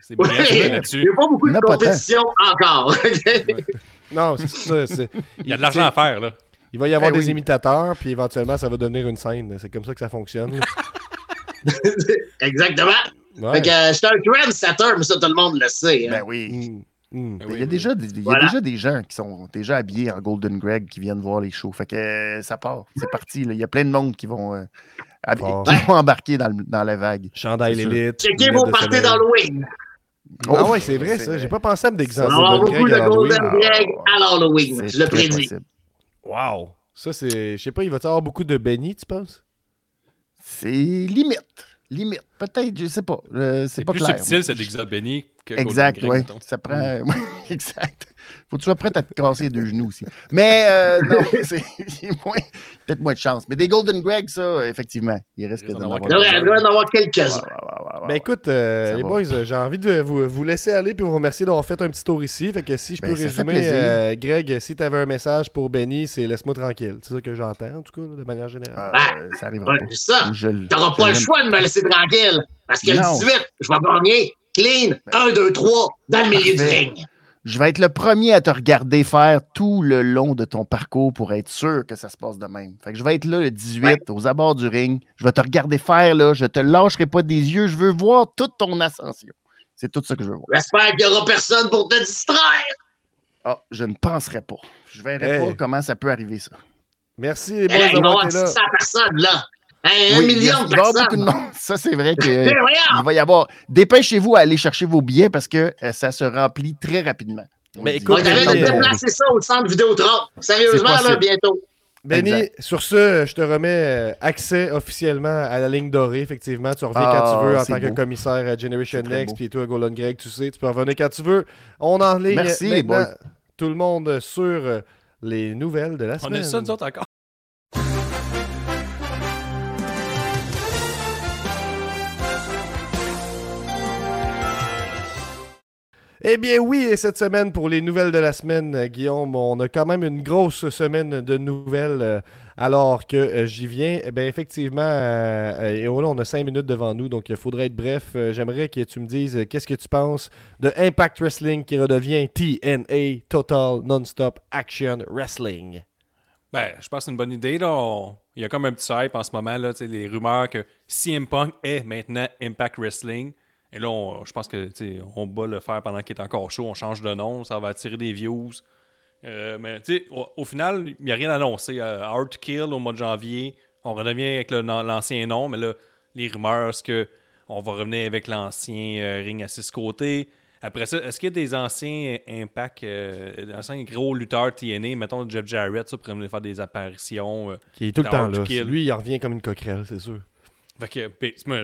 c'est joué il n'y a pas beaucoup de compétition encore. Non, c'est ça. c'est- Il y a de l'argent à faire. Là. Il va y avoir Ben des oui. imitateurs, puis éventuellement, ça va devenir une scène. C'est comme ça que ça fonctionne. Exactement. Ouais. Fait que euh, j'étais un trendsetter, mais ça, tout le monde le sait. hein. Ben oui. Mm, mm. Ben Il oui, y a, oui. déjà, des- il y a déjà des gens qui sont déjà habillés en Golden Greg qui viennent voir les shows. Fait que euh, ça part. C'est parti. là. Il y a plein de monde qui vont, euh, hab- qui vont embarquer dans, le- dans la vague. Chandail C'est élite. Checkez vos parties soleil. d'Halloween. Ah Oh, ouais, c'est vrai, c'est ça. J'ai pas pensé à me déguiser en beaucoup de Halloween. Golden Greg à l'Halloween. C'est Je le prédis. Wow! Ça, c'est. Je sais pas, il va y avoir beaucoup de Benny, tu penses? C'est limite. Limite. Peut-être, je sais pas. Euh, c'est C'est pas plus clair. subtil, cet épisode Benny. Que Exact, oui. Ça prend. exact. Faut que tu sois prêt à te casser les deux genoux aussi. Mais euh, non, c'est peut-être moins de chance. Mais des Golden Greg, ça, effectivement, il risque Il d'en avoir. Il doit il doit y en avoir quelques-uns. Ben écoute, euh, les boys, euh, j'ai envie de vous, vous laisser aller puis vous remercier d'avoir fait un petit tour ici. Fait que si je Ben, peux résumer, euh, Greg, si tu avais un message pour Benny, c'est laisse-moi tranquille. C'est ça que j'entends, en tout cas, de manière générale. Euh, ça arrivera c'est ça. T'auras je pas le choix de me laisser tranquille. Parce que le Non. 18, je vais gagner clean 1, 2, 3 dans le milieu du ring. Je vais être le premier à te regarder faire tout le long de ton parcours pour être sûr que ça se passe de même. Fait que je vais être là le 18 aux abords du ring. Je vais te regarder faire là. Je te lâcherai pas des yeux. Je veux voir toute ton ascension. C'est tout ça que je veux voir. J'espère qu'il n'y aura personne pour te distraire. Ah, je ne penserais pas. Je verrai Hey. pas comment ça peut arriver ça. Merci les Eh, boys là. 600 personnes, là. Hein, un Oui, million de personnes. de monde. Ça, c'est vrai que. Voyons. Il va y avoir. Dépêchez-vous à aller chercher vos billets parce que euh, ça se remplit très rapidement. On Mais écoute, On avait Benny, de euh, déplacer ça au centre Vidéotron. Sérieusement, là, bientôt. Benny, Exact. sur ce, je te remets euh, accès officiellement à la ligne dorée. Effectivement, tu reviens quand Ah, tu veux en tant que commissaire à Generation Next. Puis toi, Golden Greg, tu sais, tu peux revenir quand tu veux. On en ligne Merci, maintenant tout le monde sur euh, les nouvelles de la On semaine. a ça, nous autres, encore. Eh bien oui, et cette semaine, pour les nouvelles de la semaine, euh, Guillaume, on a quand même une grosse semaine de nouvelles euh, alors que euh, j'y viens. Eh bien effectivement, et voilà, on a cinq minutes devant nous, donc il faudrait être bref. J'aimerais que tu me dises qu'est-ce que tu penses de Impact Wrestling qui redevient TNA, Total Non-Stop Action Wrestling? Ben, je pense que c'est une bonne idée. Il y a comme un petit hype en ce moment, là, les rumeurs que CM Punk est maintenant Impact Wrestling. Et là, on- je pense que on bat le faire pendant qu'il est encore chaud. On change de nom, ça va attirer des views. Euh, mais au, au final, il n'y a rien annoncé. Euh, Hard to Kill au mois de janvier, on redevient avec l'ancien nom, mais là, les rumeurs, c'est que on va revenir avec l'ancien euh, ring à six côtés? Après ça, est-ce qu'il y a des anciens Impact, euh, des anciens gros lutteurs TNA, mettons Jeff Jarrett, ça, pour venir faire des apparitions? euh, Qui est tout le temps là. Lui, il revient comme une coquerelle, c'est sûr. Fait que, ben, c'est moi,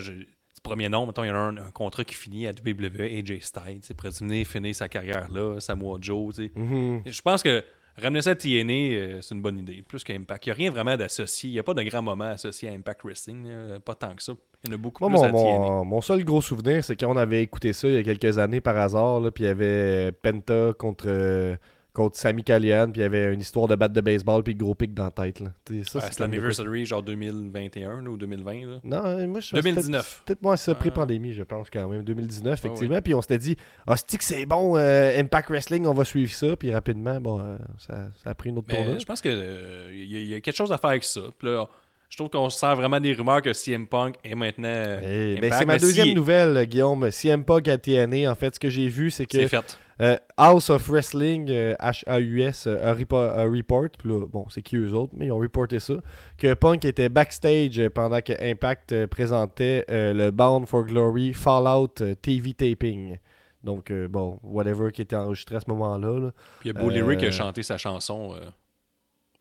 premier nom, mettons, il y a un, un contrat qui finit à WWE, AJ Styles, venir finir sa carrière là, Samoa Joe. Mhm. Je pense que ramener ça à TNA, euh, c'est une bonne idée, plus qu'Impact. Il n'y a rien vraiment d'associé, il n'y a pas de grand moment associé à Impact Wrestling, pas tant que ça. Il y en a beaucoup Moi, plus mon, à TNA. mon- mon seul gros souvenir, c'est quand on avait écouté ça il y a quelques années par hasard, là, puis il y avait Penta contre, euh, contre Sami Callihan, puis il y avait une histoire de batte de baseball, puis gros pic dans la tête. Là. Ça, c'est l'anniversary, genre 2021 là, ou 2020. Là. Non, euh, moi, je 2019. Peut-être moi, c'est Ah. pré-pandémie, je pense, quand même. 2019, Ah oui. effectivement. Puis on s'était dit, ah, c'est que c'est bon, euh, Impact Wrestling, on va suivre ça. Puis rapidement, bon, euh, ça, ça a pris une autre Mais tournure. je pense qu'il y, a- y a quelque chose à faire avec ça. Puis là, je trouve qu'on se sert vraiment des rumeurs que CM Punk est maintenant. Ben, Impact, c'est ma mais deuxième si- nouvelle, euh, Guillaume. CM Punk à TNA, en fait, ce que j'ai vu, c'est que fait. euh, House of Wrestling, euh, H-A-U-S, euh, a, repo- a report, puis là, bon, c'est qui eux autres, mais ils ont reporté ça, que Punk était backstage euh, pendant que Impact euh, présentait euh, le Bound for Glory Fallout euh, TV taping. Donc, euh, bon, whatever qui était enregistré à ce moment-là. là. Puis il y a Bully Ray qui Euh, a chanté sa chanson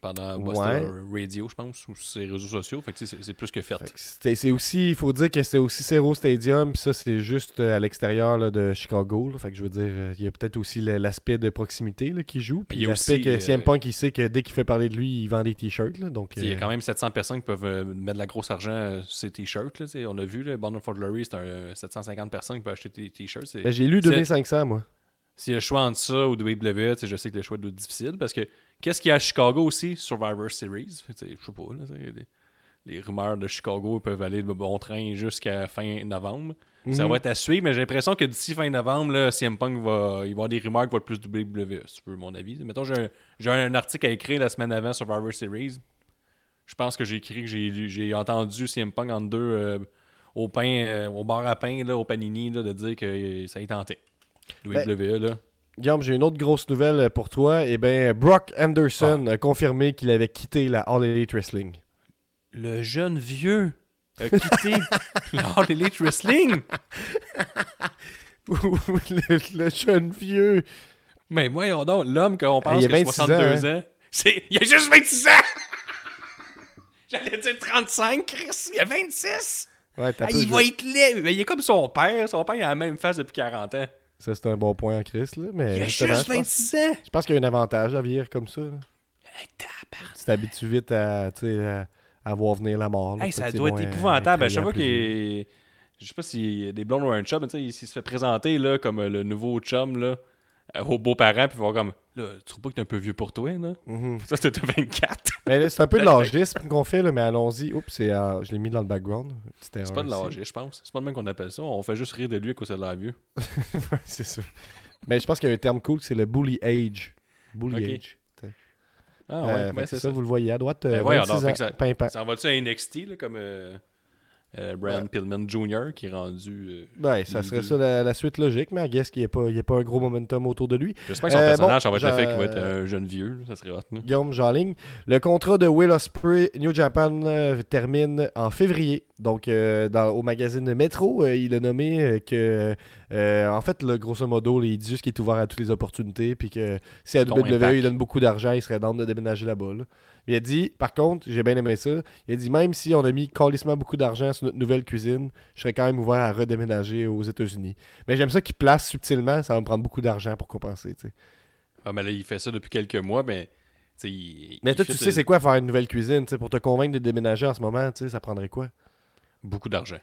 pendant Ouais. Buster Radio, je pense, ou ses réseaux sociaux. Fait que c'est plus que fait. C'est aussi, il faut dire que c'est aussi Zero Stadium, puis ça, c'est juste euh, à l'extérieur là, de Chicago. là. Fait que je veux dire, euh, il y a peut-être aussi l'aspect de proximité là, qui joue. Puis l'aspect que euh, CM Punk, il sait que dès qu'il fait parler de lui, il vend des t-shirts. là. Donc, Il y a quand même 700 personnes qui peuvent mettre de la grosse argent sur ces t-shirts. là. On a vu, le Bound for Glory, c'est un euh, 750 personnes qui peuvent acheter des t-shirts. Ben, j'ai lu c'est- 2500, moi. S'il y a le choix entre ça ou WWE, je sais que le choix doit être difficile parce que qu'est-ce qu'il y a à Chicago aussi Survivor Series? Je sais pas. Là, les, les rumeurs de Chicago peuvent aller de bon train jusqu'à fin novembre. Ça Mhm. va être à suivre, mais j'ai l'impression que d'ici fin novembre, là, CM Punk va. Il va y avoir des rumeurs qui vont être plus WWE, si tu veux, mon avis. Mettons, j'ai un, article à écrire la semaine avant Survivor Series. Je pense que j'ai écrit que j'ai entendu CM Punk en deux euh, au pain, euh, au bar à pain, là, au panini, là, de dire que ça y tentait. Ben, WWE, là. Guillaume, j'ai une autre grosse nouvelle euh, pour toi. Eh bien, Brock Anderson a confirmé qu'il avait quitté la All Elite Wrestling. Le jeune vieux a quitté l'All Elite Wrestling? le, le jeune vieux. Mais voyons donc, l'homme qu'on pense il a qu'il a 26 62 ans, ans, c'est... il a juste 26 ans! J'allais dire 35, Chris, il a 26! Ouais, Ah, il va être laid! Mais il est comme son père. Son père, il a la même face depuis 40 ans. Ça, c'est un bon point en Chris. Là, mais Il a justement, juste je pense- 26 ans! Je pense qu'il y a un avantage à vieillir comme ça. là. Tu t'habitues vite à, tu sais, à, à voir venir la mort. là. Hey, ça doit être épouvantable. À chaque effrayant fois qu'il. Je sais pas s'il y a des blondes ou un chum, mais tu sais, il, s'il se fait présenter là, comme euh, le nouveau chum là, euh, aux beaux-parents, puis voir comme là, tu trouves pas que t'es un peu vieux pour toi, là? Mhm. Ça, c'était 24. C'est un peu de l'âgisme qu'on fait, là, mais allons-y. Oups, c'est, euh, je l'ai mis dans le background. C'est pas de l'âge, je pense. C'est pas le même qu'on appelle ça. On fait juste rire de lui à cause de l'air vieux. c'est ça. Mais je pense qu'il y a un terme cool, c'est le bully age. Bully age. Ah Euh, ouais, c'est ça, ça. vous le voyez à droite. Ben euh, voyons 26 donc, fait ans, que ça- en va-tu à NXT, là, comme euh, Brian Pillman Jr., qui est rendu. euh, Ouais, ça serait ça la, la suite logique, mais I guess qu'il n'y a, pas- il y a pas un gros momentum autour de lui. J'espère que son Euh, personnage, bon, ça va être le fait qu'il va être un jeune vieux. Ça serait hot. Guillaume Jarling. Le contrat de Will Ospreay New Japan euh, termine en février. Donc, dans, au magazine Metro, il a nommé que, en fait, le, grosso modo, il dit juste qu'il est ouvert à toutes les opportunités. Puis que si à WWE, il donne beaucoup d'argent, il serait dans de déménager là-bas. là. Il a dit, par contre, j'ai bien aimé ça. Il a dit, même si on a mis calissement beaucoup d'argent sur notre nouvelle cuisine, je serais quand même ouvert à redéménager aux États-Unis. Mais j'aime ça qu'il place subtilement. Ça va me prendre beaucoup d'argent pour compenser. Ah, mais là, il fait ça depuis quelques mois, mais. il- Mais il toi, tu sais, c'est quoi faire une nouvelle cuisine? Pour te convaincre de déménager en ce moment, ça prendrait quoi? Beaucoup d'argent.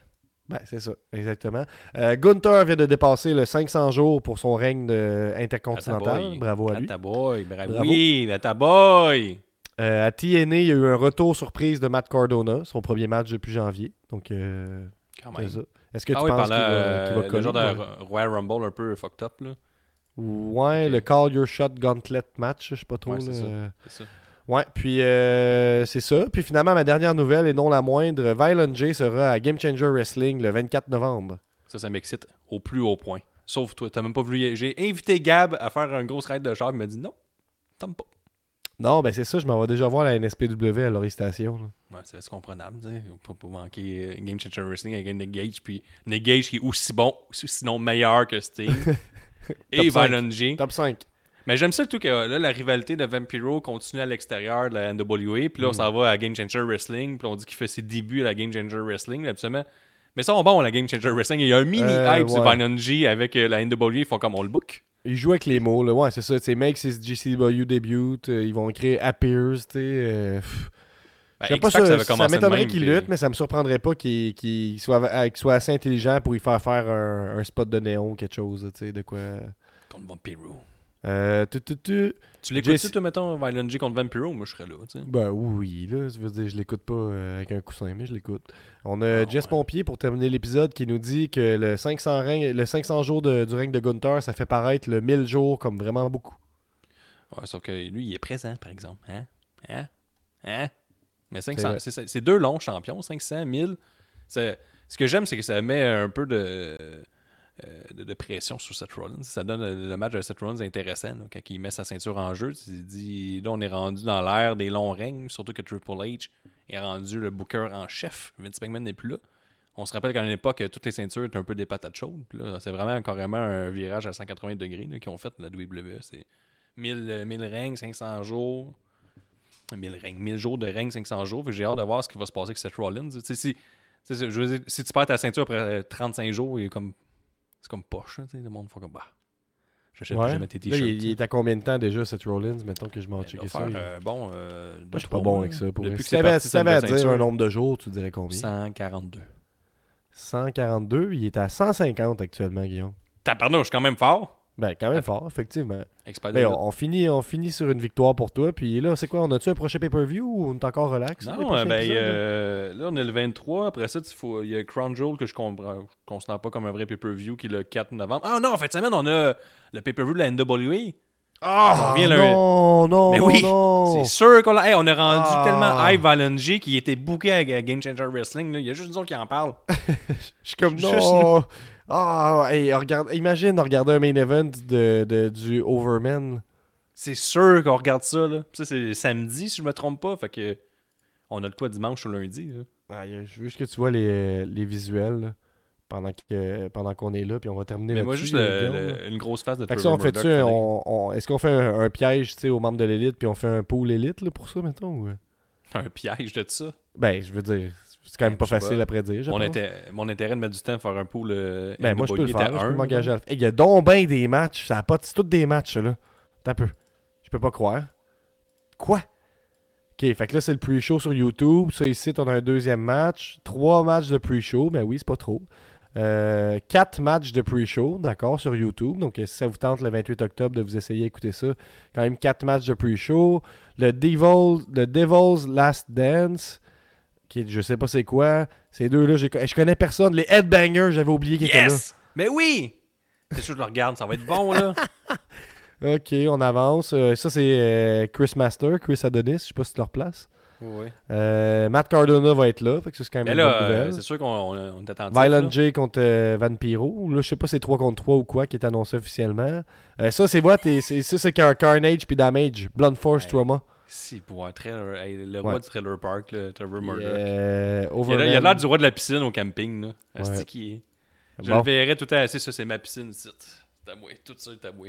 Ben, c'est ça, exactement. Euh, Gunther vient de dépasser le 500 jours pour son règne de- intercontinental. Attaboy. Bravo à lui. Attaboy. Bravo. Oui, Attaboy! Euh, à TNA, il y a eu un retour surprise de Matt Cardona, son premier match depuis janvier. Donc, euh. Est-ce que tu Ah oui, penses qu'il va, euh, le coller, genre de? Royal Rumble un peu fucked up, là. Ouais, le Call Your Shot Gauntlet match, je sais pas trop. Ouais, c'est ça. C'est ça. Ouais, puis euh, c'est ça. Puis finalement, ma dernière nouvelle, et non la moindre, Violent J sera à Game Changer Wrestling le 24 novembre. Ça, ça m'excite au plus haut point. Sauf toi, t'as même pas voulu. J'ai invité Gab à faire un gros ride de char, il m'a dit non, t'aimes pas. Non, ben c'est ça, je m'en vais déjà voir la NSPW à Laurie Station. Ouais, c'est comprenable. Pas, pas manquer euh, Game Changer Wrestling avec Nick Gage, puis Nick Gage qui est aussi bon, sinon meilleur que Sting. et. Violent J. Top 5. Mais j'aime ça tout que là, la rivalité de Vampiro continue à l'extérieur de la NWA. Puis là, on Mm. s'en va à Game Changer Wrestling. Puis on dit qu'il fait ses débuts à la Game Changer Wrestling, là, absolument. Mais ça, on bon, la Game Changer Wrestling. Il y a un mini Euh, hype sur ouais. Violent J avec euh, la NWA. Ils font comme on le book. Ils jouent avec les mots, là. Ouais, c'est ça. Tu sais, make his GCW debut. euh, ils vont écrire appears, tu sais. euh. Ben, Je sais pas ça, ça de m'étonnerait qu'il puis- lutte, mais ça me surprendrait pas qu'il qu'il soit, assez intelligent pour y faire faire un, un spot de néon, quelque chose, tu sais, de quoi. Contre Vampiro. Euh, tu, tu, tu. Tu l'écoutes-tu, toi, mettons, Violent contre Vampiro? Moi, je serais là, tu sais. Ben oui, là, je veux dire, je l'écoute pas euh, avec un coussin, mais je l'écoute. On a Ah, Jess ouais. Pompier pour terminer l'épisode qui nous dit que le 500, règne- le 500 jours de- du règne de Gunther, ça fait paraître le 1000 jours comme vraiment beaucoup. Ouais, sauf que lui, il est présent, par exemple. Hein? Hein? Hein? Mais C'est 500, vrai. c'est deux longs champions, 500, 1000. C'est- Ce que j'aime, c'est que ça met un peu de, de, de pression sur Seth Rollins. Ça donne le, match de Seth Rollins intéressant. quand il met sa ceinture en jeu, il dit là, on est rendu dans l'ère des longs règnes, surtout que Triple H est rendu le booker en chef. Vince McMahon n'est plus là. On se rappelle qu'à une époque, toutes les ceintures étaient un peu des patates chaudes. C'est vraiment carrément un virage à 180 degrés qu'ils ont fait la WWE. C'est 1000, euh, 1000 règnes, 500 jours. 1000 règnes, 1000 jours de règne, 500 jours. J'ai hâte de voir ce qui va se passer avec Seth Rollins. Tu si, tu je veux dire, si tu perds ta ceinture après euh, 35 jours, il est comme, c'est comme poche. hein, tu sais, le monde fait comme bah. J'achète plus Ouais. jamais tes t-shirts. il, est à combien de temps déjà, cette Rollins Mettons que je m'en Il checker ça. euh, bon, euh, Moi, je suis pas bon avec ça. Pour Depuis Si à dire un nombre de jours, tu dirais combien? 142. 142. Il est à 150 actuellement, Guillaume. Tabarnouche, je suis quand même fort. Ben, quand même fort, effectivement. De Ben, on, on finit, on finit sur une victoire pour toi. Puis là, c'est quoi On a-tu un prochain pay-per-view ou on est encore relax Non, euh, ben, épisodes, euh, là, on est le 23. Après ça, il faut- il y a Crown Jewel que je comprends, je considère pas comme un vrai pay-per-view qui est le 4 novembre. Ah non, en fait, semaine, on a le pay-per-view de la NWA. Ah, le- non, non, Mais non, oui, non. C'est sûr qu'on a, hey, on a rendu Ah. tellement hype Violent J qui était booké à Game Changer Wrestling. là. Il y a juste nous autres qui en parlent. Je suis comme Juste Ah, hey, regarde, imagine regarder un main event de, de- du Overman. C'est sûr qu'on regarde ça. Là. Ça, c'est samedi, si je me trompe pas. Fait que on a le toit dimanche ou lundi. là. Ah, je veux juste que tu vois les, les visuels là, pendant que pendant qu'on est là, puis on va terminer Mais moi, juste le- le- une grosse face de Fait ça, on fait on, on- Est-ce qu'on fait un, un piège tu aux membres de l'élite, puis on fait un pool élite là, pour ça, mettons ou... un piège de ça? Ben, je veux dire, c'est quand même pas Je sais facile pas. à prédire. Mon, intérêt, mon intérêt de mettre du temps à faire un pool. euh, Ben, moi, je peux le faire. était là, je peux un, m'engager là. à le faire. Hey, Il y a donc bien des matchs. Ça a pas... C'est tous des matchs, là. T'as peu. Je peux pas croire. Quoi? OK, fait que là, c'est le pre-show sur YouTube. Ça, ici, on a un deuxième match. Trois matchs de pre-show. Ben oui, c'est pas trop. Euh, quatre matchs de pre-show, d'accord, sur YouTube. Donc, si ça vous tente le 28 octobre de vous essayer d'écouter ça, quand même quatre matchs de pre-show. Le, Devil, le Devil's Last Dance, qui je sais pas c'est quoi. Ces deux-là, je connais personne. Les Headbangers, j'avais oublié qu'ils étaient là. Mais oui! C'est sûr que je le regarde, ça va être bon, là. Ok, on avance. Euh, ça, c'est euh, Chris Master, Chris Adonis. Je sais pas si tu leur place. oui. Euh, Matt Cardona va être là. Fait que ça, c'est quand même Mais une là, bonne nouvelle. c'est sûr qu'on on, on est attentif. Violent. J contre euh, Vampiro. Là, je sais pas si c'est 3 contre 3 ou quoi qui est annoncé officiellement. Ça, c'est c'est- Ça, c'est qu'un Carnage puis Damage. Blunt Force Ouais. Trauma. Si, pour un trailer, hey, le Ouais. roi du trailer park, là, Trevor Murdoch. Euh, Il a Overman. l'air- il a l'air du roi de la piscine au camping. Là. Ouais. Est. Je Bon. le verrais tout le temps assis, ça c'est ma piscine. à moi, tout ça est à moi.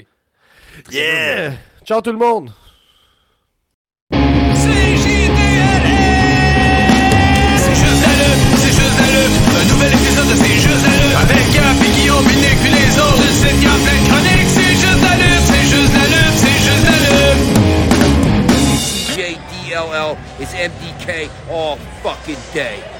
Yeah! Ciao tout le monde! C'est juste la lutte, c'est juste la lutte. Un nouvel épisode de C'est juste la lutte. Avec Gap et Guillaume, Binic puis les autres. Le site Gap, plein is MDK all fucking day.